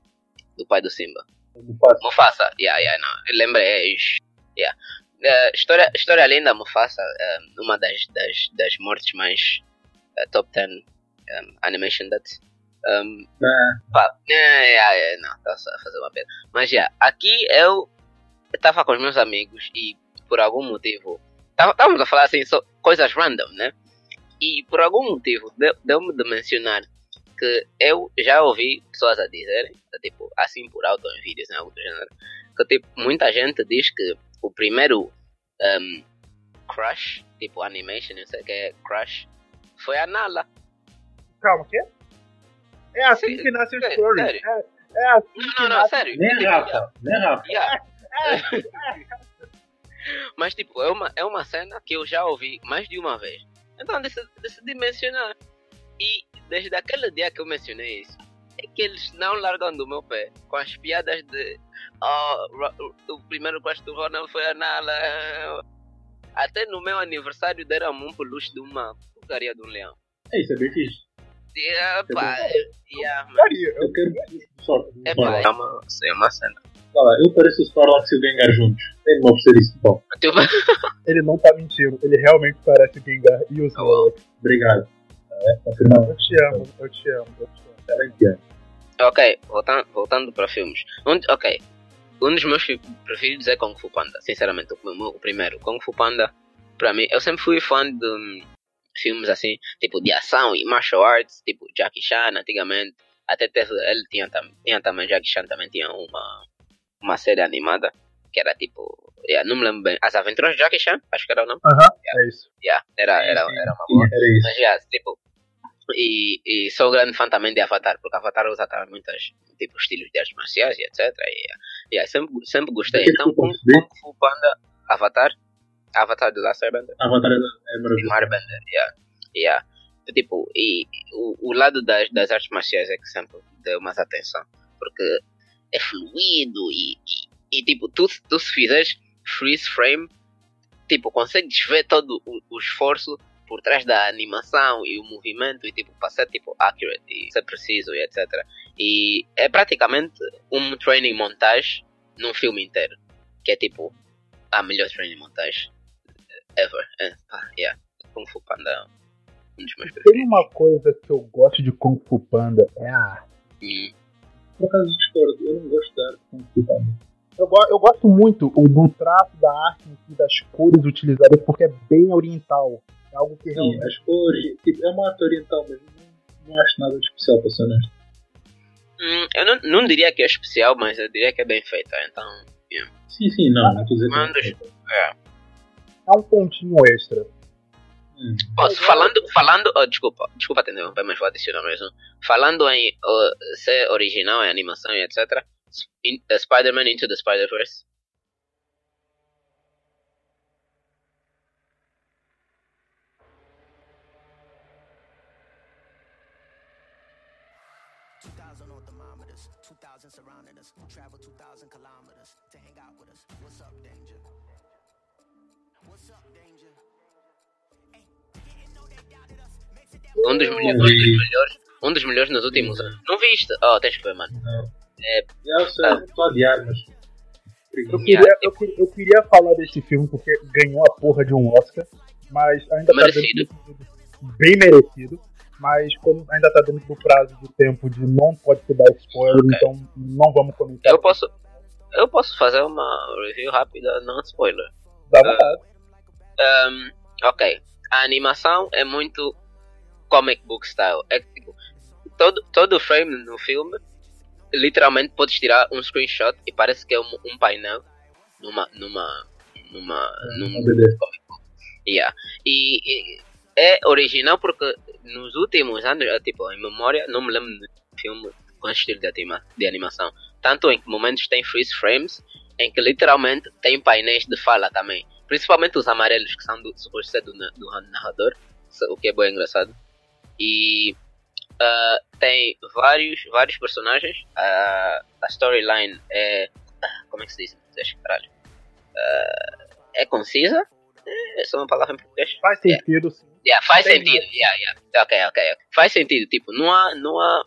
do pai do Simba. Mufasa. Mufasa, yeah, yeah, não. Lembrei, é isso. Yeah. Eh, história, história linda, Mufasa, eh, uma das, das, das mortes mais eh, top 10 um, animation that. Um, pá, é, é, é, não, tá só a fazer uma pena. Mas já, aqui eu estava com os meus amigos e por algum motivo estávamos a falar assim, só coisas random, né? E por algum motivo deu- deu-me de mencionar que eu já ouvi pessoas a dizerem, tipo, assim por alto em vídeos, né, algo do gênero, que tipo, muita gente diz que o primeiro um, Crush, tipo animation, não sei o que é Crush, foi a Nala. Calma, o quê? É assim Sim, que nasce o story. É, é assim Não, que não, não, nasce. sério. nem Rafa, nem Rafa. Yeah. Mas tipo, é uma, é uma cena que eu já ouvi mais de uma vez. Então decidi, decidi mencionar. E desde aquele dia que eu mencionei isso, é que eles não largam do meu pé com as piadas de oh, o primeiro crush do Ronald foi a Nala. Até no meu aniversário deram-me um peluche de uma porcaria de um leão. É isso, é bem fixe. Pá, yeah. Faria, eu- Eu quero sorte. É pá, é uma, é uma cena. Olha lá, eu pareço o Snorlax e o Gengar juntos. Tem de me oferecer isso bom. Ele não tá mentindo, ele realmente parece o Gengar e o Snorlax. Obrigado. É, confirmado. Eu te amo, eu te amo, eu te amo. Ela entende. Ok, voltando, voltando para filmes. Um, ok, um dos meus preferidos é Kung Fu Panda. Sinceramente, o, meu- o primeiro. Kung Fu Panda, para mim, eu sempre fui fã de hum, filmes assim, tipo de ação e martial arts, tipo Jackie Chan antigamente. Até teve, ele tinha, tinha também, Jackie Chan também tinha uma, uma série animada que era tipo, yeah, não me lembro bem, As Aventuras de Jackie Chan, acho que era o nome. Aham, é isso. Yeah, era, era, era uma boa. Era isso. Mas, yeah, tipo, e, e sou grande fã também de Avatar, porque Avatar usa também muitos tipo, estilos de artes marciais e etc. E, yeah, sempre, sempre gostei. Então, Kung, Fu Panda, Avatar, Avatar do Last Airbender, Avatar é é e maravilhoso. Airbender, yeah. yeah. Tipo, e o, o lado das, das artes marciais é que sempre deu mais atenção, porque é fluido e, e, e, tipo, tu, tu se fizeres freeze frame, tipo, consegues ver todo o, o esforço por trás da animação e o movimento e tipo, para ser tipo accurate e ser preciso e etc. E é praticamente um training montage num filme inteiro, que é tipo a melhor training montage ever. É, pá, yeah. Kung Fu Panda é um dos meus Tem preferidos. uma coisa que eu gosto de Kung Fu Panda, é a. Hum, Por acaso discordo, eu não gosto da arte. Eu, go- eu gosto muito do traço da arte si, das cores utilizadas, porque é bem oriental. É algo que Sim, realmente. as cores, tipo, é uma arte oriental, mas não, não acho nada de especial para ser honesto. Hum, eu não, não diria que é especial, mas eu diria que é bem feita. Então, Sim, sim, não, não estou a dizer Manda que os- não é. É um pontinho extra. Hum. Ó, falando, falando, oh, desculpa, desculpa te interromper, mas vou adicionar mesmo. Falando em oh, ser original em animação e etc. In, uh, Spider-Man Into the Spider-Verse. Um dos, melhores, um dos melhores, um dos melhores nos últimos anos. Não viste? Oh, tens que ver, mano. Não. É, Eu sei, Ah. mas. Eu queria, eu, queria, eu queria falar desse filme porque ganhou a porra de um Oscar, mas ainda Merecido. tá dentro do, bem merecido. Mas como ainda tá dentro do prazo de tempo de não pode se dar spoiler, Ok. então não vamos comentar. eu posso. Eu posso fazer uma review rápida, não spoiler. Dá vontade. Um, ok. A animação é muito comic book style. É que, tipo, todo, todo frame no filme, literalmente podes tirar um screenshot e parece que é um, um painel numa. numa. numa. num Uma BD. Yeah. E, e é original porque nos últimos anos, eh, tipo, em memória, não me lembro de filme com esse estilo de, anima, de animação. Tanto em que momentos tem freeze frames, em que literalmente tem painéis de fala também. Principalmente os amarelos, que são do, ser do, do narrador, o que é bem engraçado. E ah, tem vários, vários personagens. Ah, a storyline é. ah, Como é que se diz português? Caralho. Ah, é concisa? É, essa é uma palavra em português? Faz sentido, sim. Yeah, faz sentido. Yeah, yeah. Ok, ok. ok. Faz sentido. Tipo, não há. Não há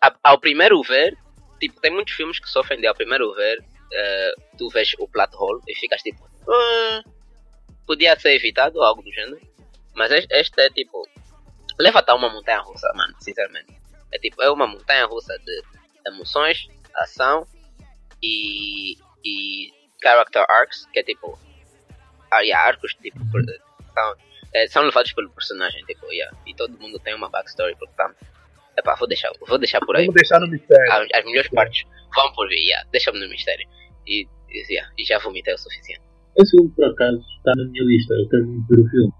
a- ao primeiro ver, tipo, tem muitos filmes que sofrem de ao primeiro ver, eh, tu vês o plot hole e ficas tipo. "Ah, podia ser evitado ou algo do gênero. Mas es- este é tipo. Leva-te a uma montanha russa, mano, sinceramente. É tipo, é uma montanha russa de emoções, ação e. e character arcs, que é tipo. Ah, yeah, arcos tipo. São, é, são levados pelo personagem, tipo, yeah. E todo mundo tem uma backstory, portanto. Epá, vou deixar, vou deixar por aí. Vamos deixar no mistério. As, as melhores partes vão por vir, yeah. deixa-me no mistério. E, e, yeah, e já vomitei o suficiente. Esse filme, por acaso, está na minha lista. Eu quero muito ver o filme.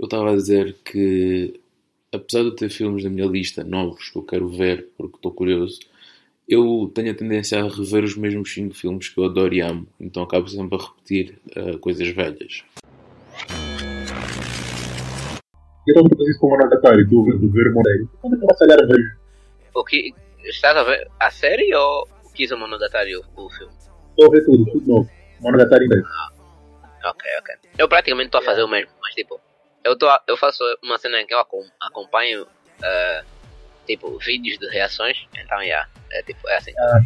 Eu estava a dizer que, apesar de eu ter filmes na minha lista novos que eu quero ver porque estou curioso, eu tenho a tendência a rever os mesmos 5 filmes que eu adoro e amo, então acabo sempre a repetir eh, coisas velhas. Eu a fazer isso com o Monogatari, que eu ver o ver o Monogatari. Quando eu começo a olhar O que. Estás a ver a série ou o Kiza Monogatari, o, o filme? estou a ver tudo, tudo novo. Monogatari mesmo. Ok, ok. Eu praticamente estou a fazer o mesmo, mas tipo, eu, tô, eu faço uma cena em que eu acom- acompanho, eh, tipo, vídeos de reações, então, yeah, é tipo, é assim. Ah.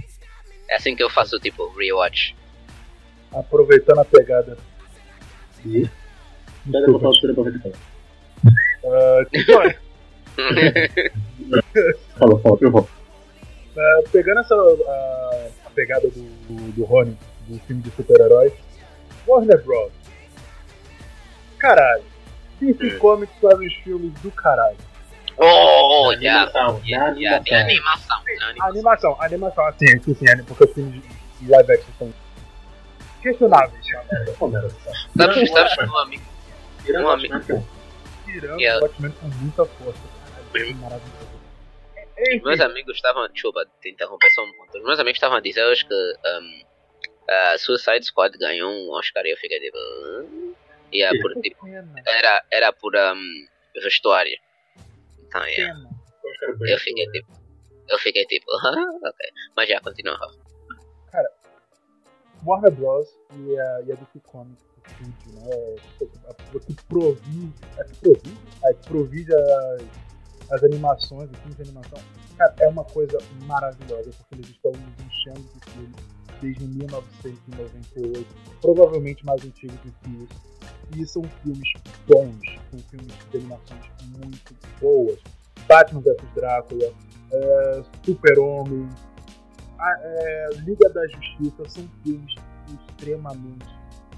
É assim que eu faço, tipo, rewatch. Aproveitando a pegada. E para ver. Ah, Fala, fala, eu vou. ah, pegando essa a, a pegada do, do, do Rony, do filme de super-heróis, Warner Bros. Caralho. DC Comics faz uns filmes do caralho. oh, animação, na Yeah, yeah, é animação. animação. é animação. assim, assim, sim, porque os filmes de live action são questionáveis. Sabes, sabes que um amigo, Tirando Um amigo. Tirando o Batman com muita força. Caralho, maravilhoso. os meus amigos estavam, desculpa te interromper só um ponto, os meus amigos estavam a dizer hoje que um, a Suicide Squad ganhou um Oscar e eu fiquei tipo... É por, tipo, era, era por um, vestuário. Então, yeah. Eu fiquei tipo. Eu fiquei tipo, ah, ok. Mas já continua, Rafa. Warner Bros. e a, e a DC Comics Studio, né? A, que provide, a que provide, a que provide as, as animações, os filmes de animação, cara, é uma coisa maravilhosa, porque eles estão nos enchendo de filmes desde 1998, provavelmente mais antigos do que isso. E são filmes bons, são filmes de animações muito boas. Batman vs Drácula, é, Super-Homem, é, Liga da Justiça são filmes extremamente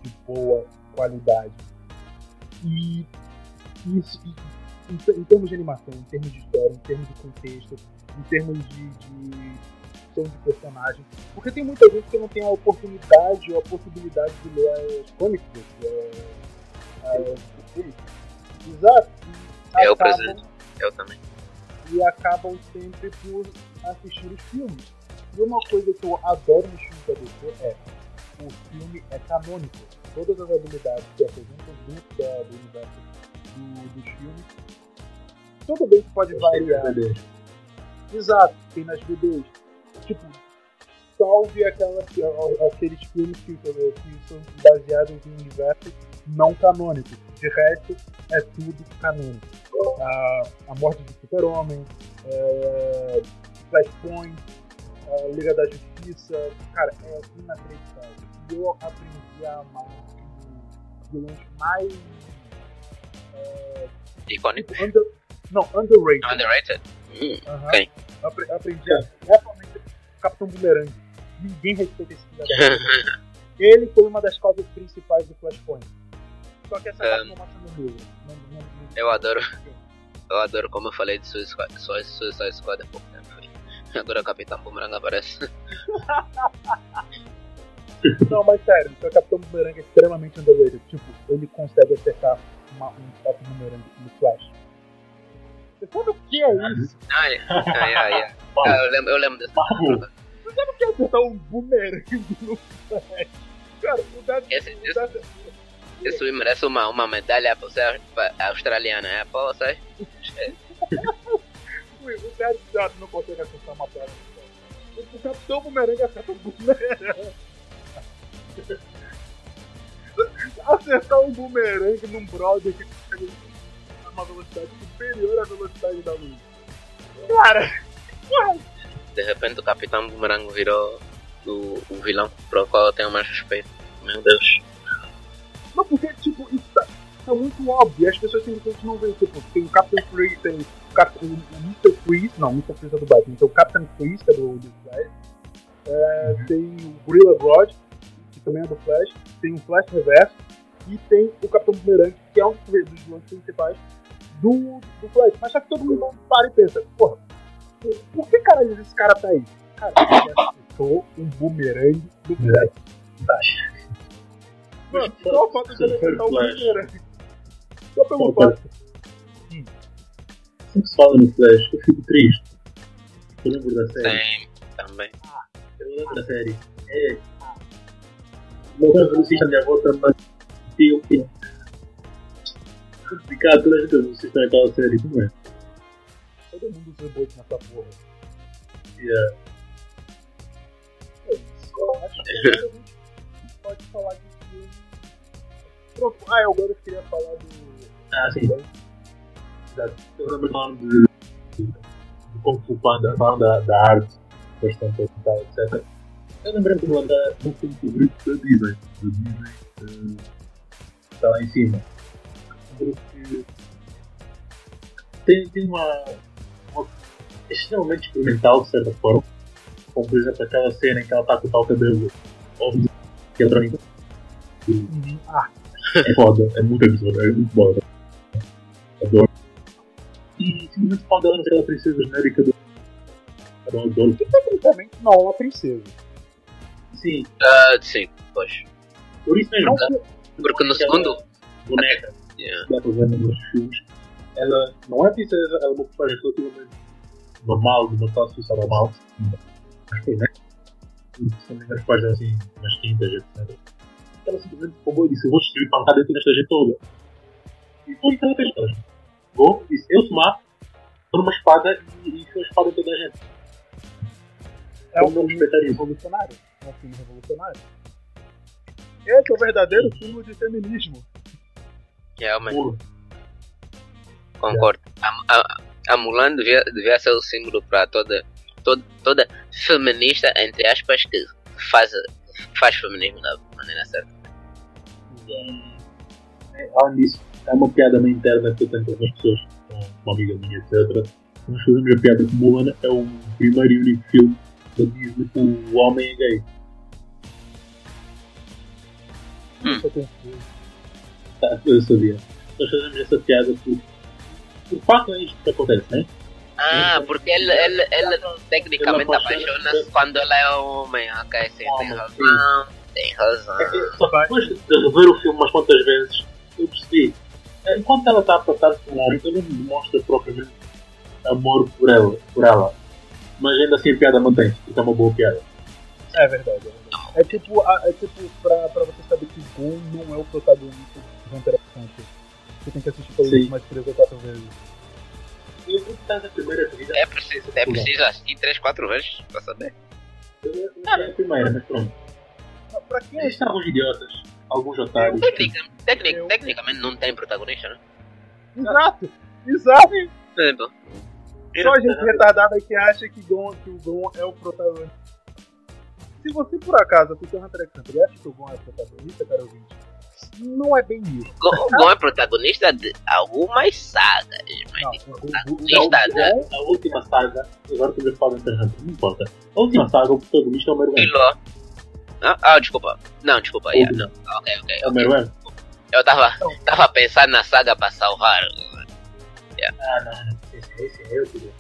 de boa qualidade. E isso, em, em termos de animação, em termos de história, em termos de contexto, em termos de, de som de personagem, porque tem muita gente que não tem a oportunidade ou a possibilidade de ler as comic books. É, é, exato. Eu acabam- presente. Eu também. e acabam sempre por assistir os filmes. E uma coisa que eu adoro nos filmes da DC é o filme é canônico. Todas as habilidades que apresentam dentro da- do universo do- dos filmes. Tudo bem que pode variar. Exato, tem nas BDs. Tipo, salve aquela, aqueles filmes que, que são baseados em universos não canônicos. De resto, é tudo canônico. A, a morte do Super-Homem, é, Flashpoint, Liga da Justiça. Cara, é inacreditável. E eu aprendi a amar os vilões mais. Icônico. Under, não, underrated. Underrated? Hum? Apre- aprendi a. Capitão Boomerang. Ninguém respeita esse puta. Ele foi uma das causas principais do Flashpoint. Só que essa É. não mostra no livro. Eu adoro. Eu adoro como eu falei de Suicide Squad, Suicide Squad há pouco tempo. Agora o Capitão Boomerang aparece. Não, mas sério, o Capitão Boomerang é extremamente underrated. Tipo, ele consegue acertar uma, um top Boomerang no Flash. Você sabe o que é isso? Ah, é. Ah, é, é. Ah, eu, lembro, eu lembro dessa. Marvel. Você sabe o que é acertar um Boomerang no Flash? Cara, o Death... Esse- o esse- Isso me merece uma, uma medalha por ser australiana, é? Pô, sabe? Ui, O Death não consegue acertar uma Flash. O Capitão Boomerang acerta um Boomerang. Acertar um Boomerang num brother que consegue uma velocidade superior à velocidade da luz. Cara, De repente o Capitão Boomerang virou o, o vilão pro qual eu tenho mais respeito. Meu Deus. Não, porque, tipo, isso tá, tá muito óbvio. As pessoas simplesmente não veem. Tipo, tem o Captain Freeze, tem o, Cap, o, o Mr. Freeze, não, o Mr. Freeze é do Batman. Tem o Captain Freeze, que é do, do Flash. É, Tem o Gorilla Grodd, que também é do Flash. Tem o Flash Reverso. E tem o Capitão Boomerang, que é um dos vilões principais do, do Flash. Mas só que todo mundo para e pensa, porra, por, que caralho esse cara tá aí? Cara, ele acertou um boomerang do Flash. Mano, só o fato de ele acertar um Flash. boomerang. Só pelo fato. Sempre se fala no Flash, eu fico triste. Eu lembro da série. Sim, também. Eu lembro da série. É. O meu velocista da minha avó também. Eu fico. Complicado, toda a gente é velocista naquela série, como é? Todo mundo usa rebote nessa porra. Yeah. É isso. Eu acho que a gente pode falar de filme. Pronto. Ah, eu agora queria falar do. Ah, sim. Exato. Eu lembro falando de, de, de Kung Fu Panda, falando da, da arte, bastante ocidental, etc. Eu lembrei de da um filme favorito da Disney. Da Disney está lá em cima. Porque tem, tem uma, uma. É extremamente experimental, de certa forma. Como por exemplo aquela cena em que ela está a cortar o cabelo ao que entra em Ah, é foda, é muito absurdo, é muito bom. Adoro. E simplesmente dela não ser aquela princesa genérica do. Adoro. tecnicamente não é uma princesa. Sim, Ah, sim, pois. por isso mesmo. Não, tá? Porque no segundo. Boneca, Yeah. dá para ver nos filmes, ela não é princesa, ela é uma personagem relativamente normal, de uma classe social normal. Mas foi, né? E os pais eram assim, umas quintas, etc. Ela simplesmente roubou e disse: Eu vou destruir pancada aqui nesta gente toda. E foi que ela fez. Chegou, disse: Eu te mato, por uma espada e e enfiou a espada em toda a gente. É um filme revolucionário. É um filme revolucionário. Esse é o verdadeiro filme de feminismo. Realmente, Puro. concordo. A, a, a Mulan devia, devia ser o símbolo para toda, toda, toda feminista, entre aspas, que faz, faz feminismo da maneira certa. Além disso, é uma piada meio interna que eu tenho com algumas pessoas, com uma amiga minha, etc. Nós fazemos a piada que Mulan é o primeiro e único filme da Disney que o homem é gay. Hum. É. Tá, eu sabia. Nós fazemos essa piada por. Por facto é isto que acontece, né? Ah, porque ele, ele, ele tecnicamente Ele apaixona- apaixona-se quando ela é homem. Ok, sim, tem Homem, razão. Tem razão. É só depois de rever o filme umas quantas vezes, eu percebi. é, Enquanto ela está a tratar de cenário, ele não demonstra propriamente amor por ela, por ela. Mas ainda assim a piada mantém-se, porque é uma boa piada. É verdade, é verdade. É tipo, é tipo pra, pra você saber que Gon não é o protagonista x Hunter. Você tem que assistir pelo menos umas 3 ou 4 vezes. Eu vou estar na primeira vida. É preciso, é preciso assistir 3, 4 vezes para saber. Eu não sei a primeira, mas pronto. Pra quem é Existem alguns idiotas, alguns otários. Tecnica, tecnic- Eu- tecnicamente não tem protagonista, né? Exato! Exato! Por exemplo, Só gente retardada que acha que, Gon, que o Gon é o protagonista. Se você por acaso assistiu Hunter x Hunter e acha que o Gon é o protagonista, cara ouvinte, não é bem isso. Gon Gon é protagonista de algumas sagas, mas Não, o, o, protagonista? Gon, A última saga, agora que eu falo interessante, não importa. A última saga, o protagonista é o Meruem. Ah, ah, desculpa. Não, desculpa. Yeah, não. Ok, ok. É o Meruem. Eu tava, tava pensando na saga pra salvar. Ah, não, não. Esse, esse é eu, queria.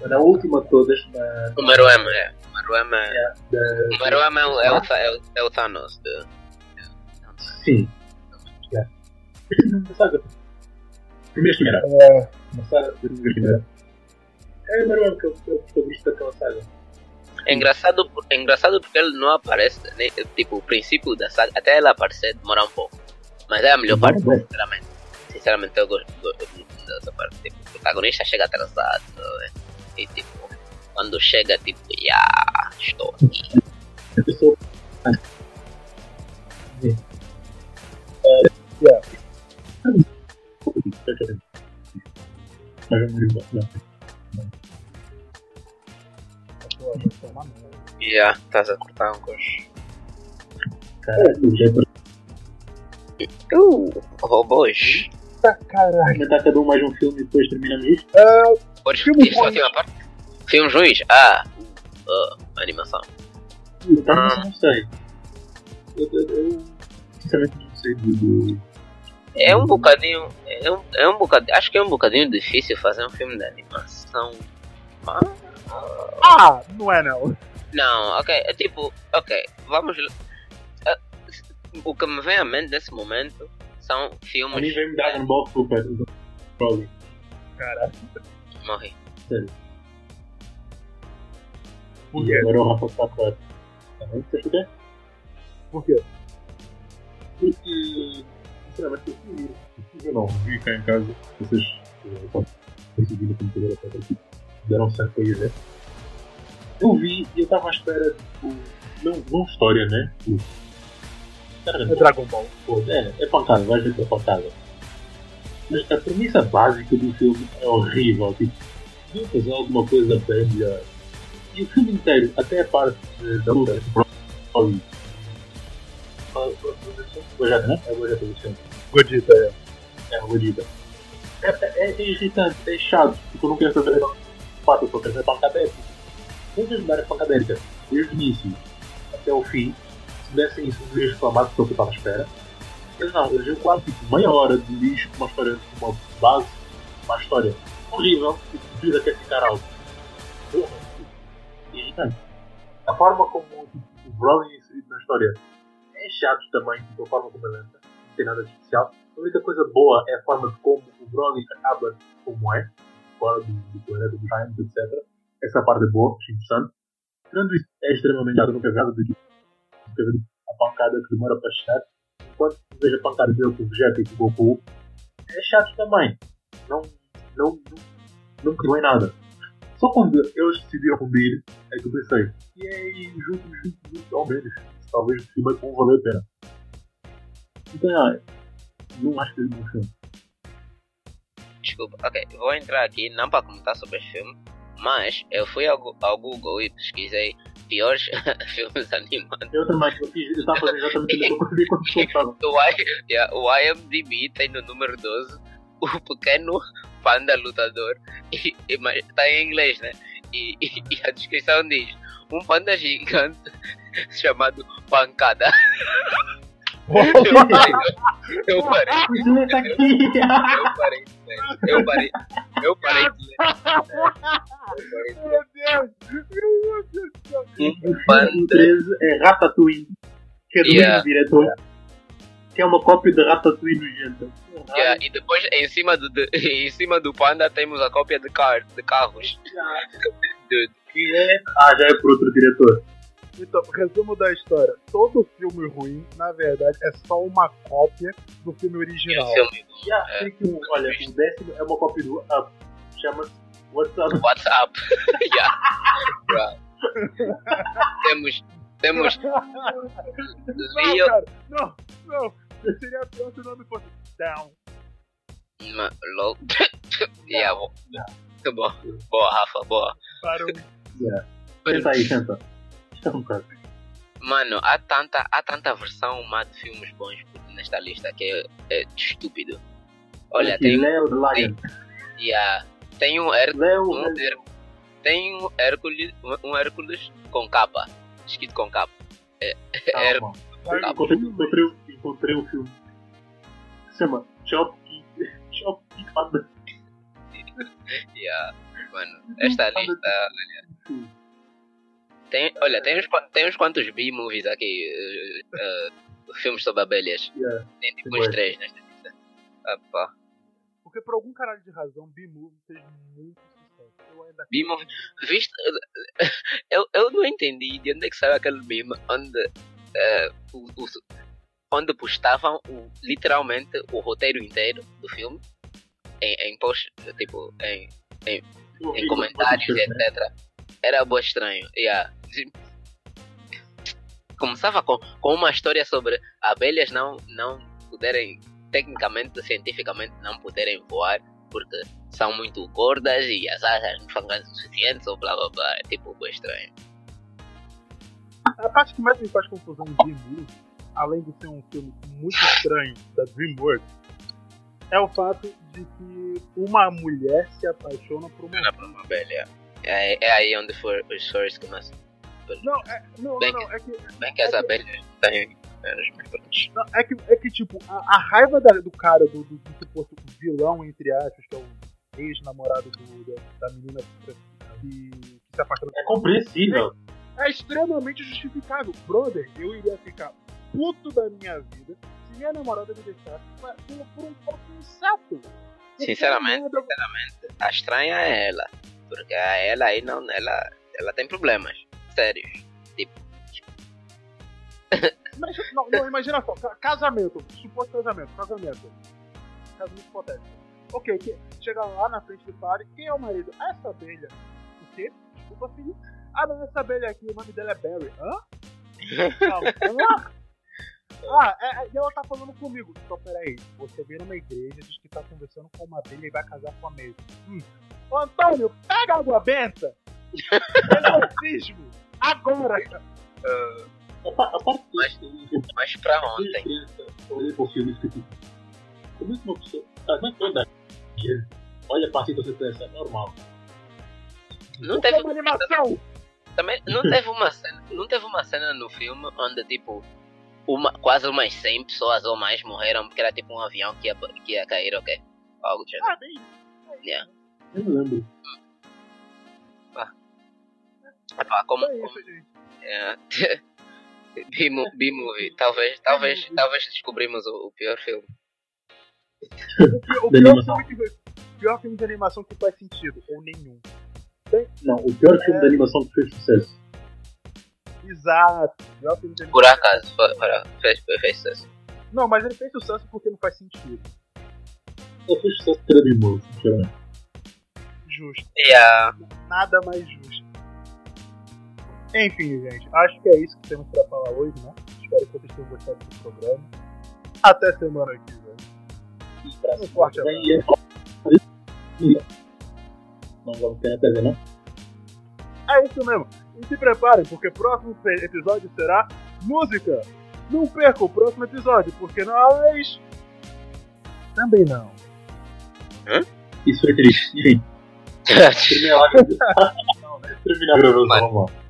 Mas na última de todas, na, O Maruama, é. O Maruama, é, da, o Maruama é, o, é, o, Tha- é, o, é o Thanos. De... Sim. Nome da saga. Primeiro primeira. É, Uma saga, primeira primeira. É o Maruan que é que é o protagonista daquela saga. É engraçado, é engraçado porque ele não aparece, né? Tipo, o princípio da saga, até ele aparecer demora um pouco. Mas é a melhor parte, sinceramente. Sinceramente, eu gosto, gosto muito dessa parte. Tipo, o protagonista chega atrasado né? e, tipo, quando chega, tipo, ya, estou aqui. A pessoa. Merda. Já, estás a cortar um coxo. Caralho, já é para Uh, robôs. Tá, caralho. comentar cada um mais um filme e depois terminamos isto. É, Podes Filme repetir só a última parte? Filmes ruins? Ah, uh, animação. Eu também não sei. Eu, eu, eu sinceramente não sei do. É um bocadinho. É um, é um bocadinho. Acho que é um bocadinho difícil fazer um filme de animação. Ah, ah, não é não. Não, ok. É tipo. Ok, vamos. ah, o que me vem à mente nesse momento são A mim filmes. vem-me Dragon Ball Super. do Broly. Caralho. Morri. Por E quê? agora o Rafa está claro. Por quê? Porque, sinceramente, eu fui eu não vi cá em casa. Vocês conseguiram no computador até aqui. Deram certo para ir ver. Eu vi e eu estava à espera, tipo, não, não história, né? Cara, É Dragon Ball. pô, é, é pancada, vais ver que é pancada. Mas a premissa básica do filme é horrível, tipo, deviam fazer alguma coisa bem melhor. E o filme inteiro, até a parte de- da luta, Gojeta, né? É Gojeta do filme. Godita, é. É a Gojeta. É, é, é irritante, é chato, porque eu não quero saber fato, eu só quero ver pancada épica. Em vez de dar a pancada épica desde o início até o fim, se dessem isso, eu ia reclamar que eu estava à espera. Mas não, eles iam quase tipo meia hora de lixo com uma história, uma base, uma história horrível, que vida quer ficar alto. Porra, irritante. A forma como o Broly é inserido na história é chato também, tipo, a forma como ele entra, não tem nada de especial. A única coisa boa é a forma de como o Broly acaba como é, fora do, do planeta, do Giant, etc. Essa parte é boa, acho interessante. Tirando isso, é extremamente chato, nunca. Nunca vi a pancada que demora para chegar. Enquanto vejo a pancada dele com o Vegeta e com o Goku, é chato também. Não, não, não, não criou em nada. Só quando eles decidiram fundir é que eu pensei, e aí, juntos, juntos, juntos, ao menos, talvez o filme é valer a pena. Então, ah, não acho que ele bom filme. Desculpa, ok. Vou entrar aqui, não para comentar sobre este filme, mas eu fui ao, ao Google e pesquisei piores filmes animados. Eu também, eu fiz, eu estava a fazer exatamente o que eu consegui quando contava. O, o IMDb tem no número 12 o pequeno panda lutador. E, e, mas está em inglês, né? E, e- e a descrição diz: um panda gigante chamado Pancada. Eu parei, eu parei, Isso está aqui! eu parei, eu parei, eu parei. Eu parei. Meu Deus! Meu Deus do céu! O panda 13 é Ratatouille, que é do Yeah. mesmo diretor, que é uma cópia de Ratatouille nojenta. Yeah, e depois em cima do de- em cima do panda temos a cópia de, car, de carros. Dude. Que é... Ah, já é por outro diretor. Então, resumo da história. Todo filme ruim, na verdade, é só uma cópia do filme E original. filme Yeah, É. que, um- olha, o décimo é uma cópia do Up. Chama-se What's Up? WhatsApp. yeah. Right. temos temos Não, Leo cara, não, não. Seria pior se o nome fosse Down. Ma- Lol. yeah, bo- muito bom. Boa, Rafa, boa. Para um Senta aí, senta. Bocado. Mano, há tanta, há tanta versão má de filmes bons nesta lista que é, é estúpido. Olha, tem, Leo Lion. yeah, tem um Hércules. Leo, Um tem um Hércules, um- Hércules com capa. Escrito com capa. calma. Vai, Encontrei, encontrei, encontrei um filme que se chama Chop Kick Chop Kick Panda. Yeah. Mano, esta lista. Olha, tem, olha, tem uns, tem uns quantos B-movies aqui. eh, eh, filmes sobre abelhas. Yeah. Tem tipo uns três nesta lista. Ah, pá. Porque por algum caralho de razão, B-Movie fez muito B-movie. Viste? Eu, eu não entendi de onde é que saiu aquele meme onde. eh, o, o- onde postavam o- literalmente o roteiro inteiro do filme em, em post, tipo, em, em comentários e etc. Era boa estranho. Yeah. Começava com, com uma história sobre abelhas não, não poderem, tecnicamente, cientificamente, não poderem voar porque são muito gordas e as asas não são grandes o suficiente ou blá blá blá. É tipo boa estranho. A parte que mais me faz confusão em B-Movie, além de ser um filme muito estranho da DreamWorks, é o fato de que uma mulher se apaixona por uma é para uma abelha. É, é aí onde for, os stories começam. Não, é, não, Bem não, não, é que, Bem que as abelhas têm menos microfones. não, é que, é que tipo, a, a raiva da- do cara, do, do, do suposto vilão, entre aspas, que é o ex-namorado do- da, da menina que, que se afasta É compreensível. é extremamente justificável. Brother, eu iria ficar puto da minha vida se minha namorada me deixasse por, por um fucking inseto. Sinceramente, sinceramente, a estranha é ela. Porque ela aí não, ela, ela tem problemas sérios. Mas, não, não, imagina só, ca- casamento, suposto casamento, casamento. Casamento hipotético. Ok, que, chega lá na frente do padre, quem é o marido? Essa abelha. O quê? Desculpa, filho. Ah, não, essa abelha aqui, o nome dela é Barry. Hã? Hã? Ah, é, é, e ela tá falando comigo. Então, peraí, você vem numa igreja, diz que tá conversando com uma abelha e vai casar com a mesma. Hum. Ô, Antônio, pega a água benta! Exorcismo! Agora! A, pa- a parte Mas- que Mas pra ontem. criança, eu olhei para o filme e fiquei tipo, como é que uma pessoa. Não é toda gente olha para si e você pensa, normal. Não É teve, uma animação! também, não teve uma cena, não teve uma cena no filme onde tipo uma, quase umas 100 pessoas ou mais morreram porque era tipo um avião que ia, que ia cair, ok? Algo do gênero. Ah, bem, Yeah. Eu não lembro. Como, foi como gente. é, B-mo- B-movie, talvez, talvez, talvez descobrimos o, o pior filme. O pior, o pior filme de, pior filme de animação que faz sentido, ou nenhum. Não, o pior filme É. de animação que fez sucesso. Exato. Pior filme de Por acaso, foi- foi- fez, foi, fez sucesso. Não, mas ele fez sucesso porque não faz sentido. Só fez sucesso porque era de sinceramente. Justo. Yeah. Nada mais justo. Enfim, gente. Acho que é isso que temos pra falar hoje, né? Espero que vocês tenham gostado do programa. Até semana que vem. Um forte é- Não vamos ter na TV, não? É isso mesmo. E se preparem, porque o próximo episódio será música. Não perca o próximo episódio, porque nós. Também não. Isso é triste. Enfim. Terminar a gravação, vamos lá.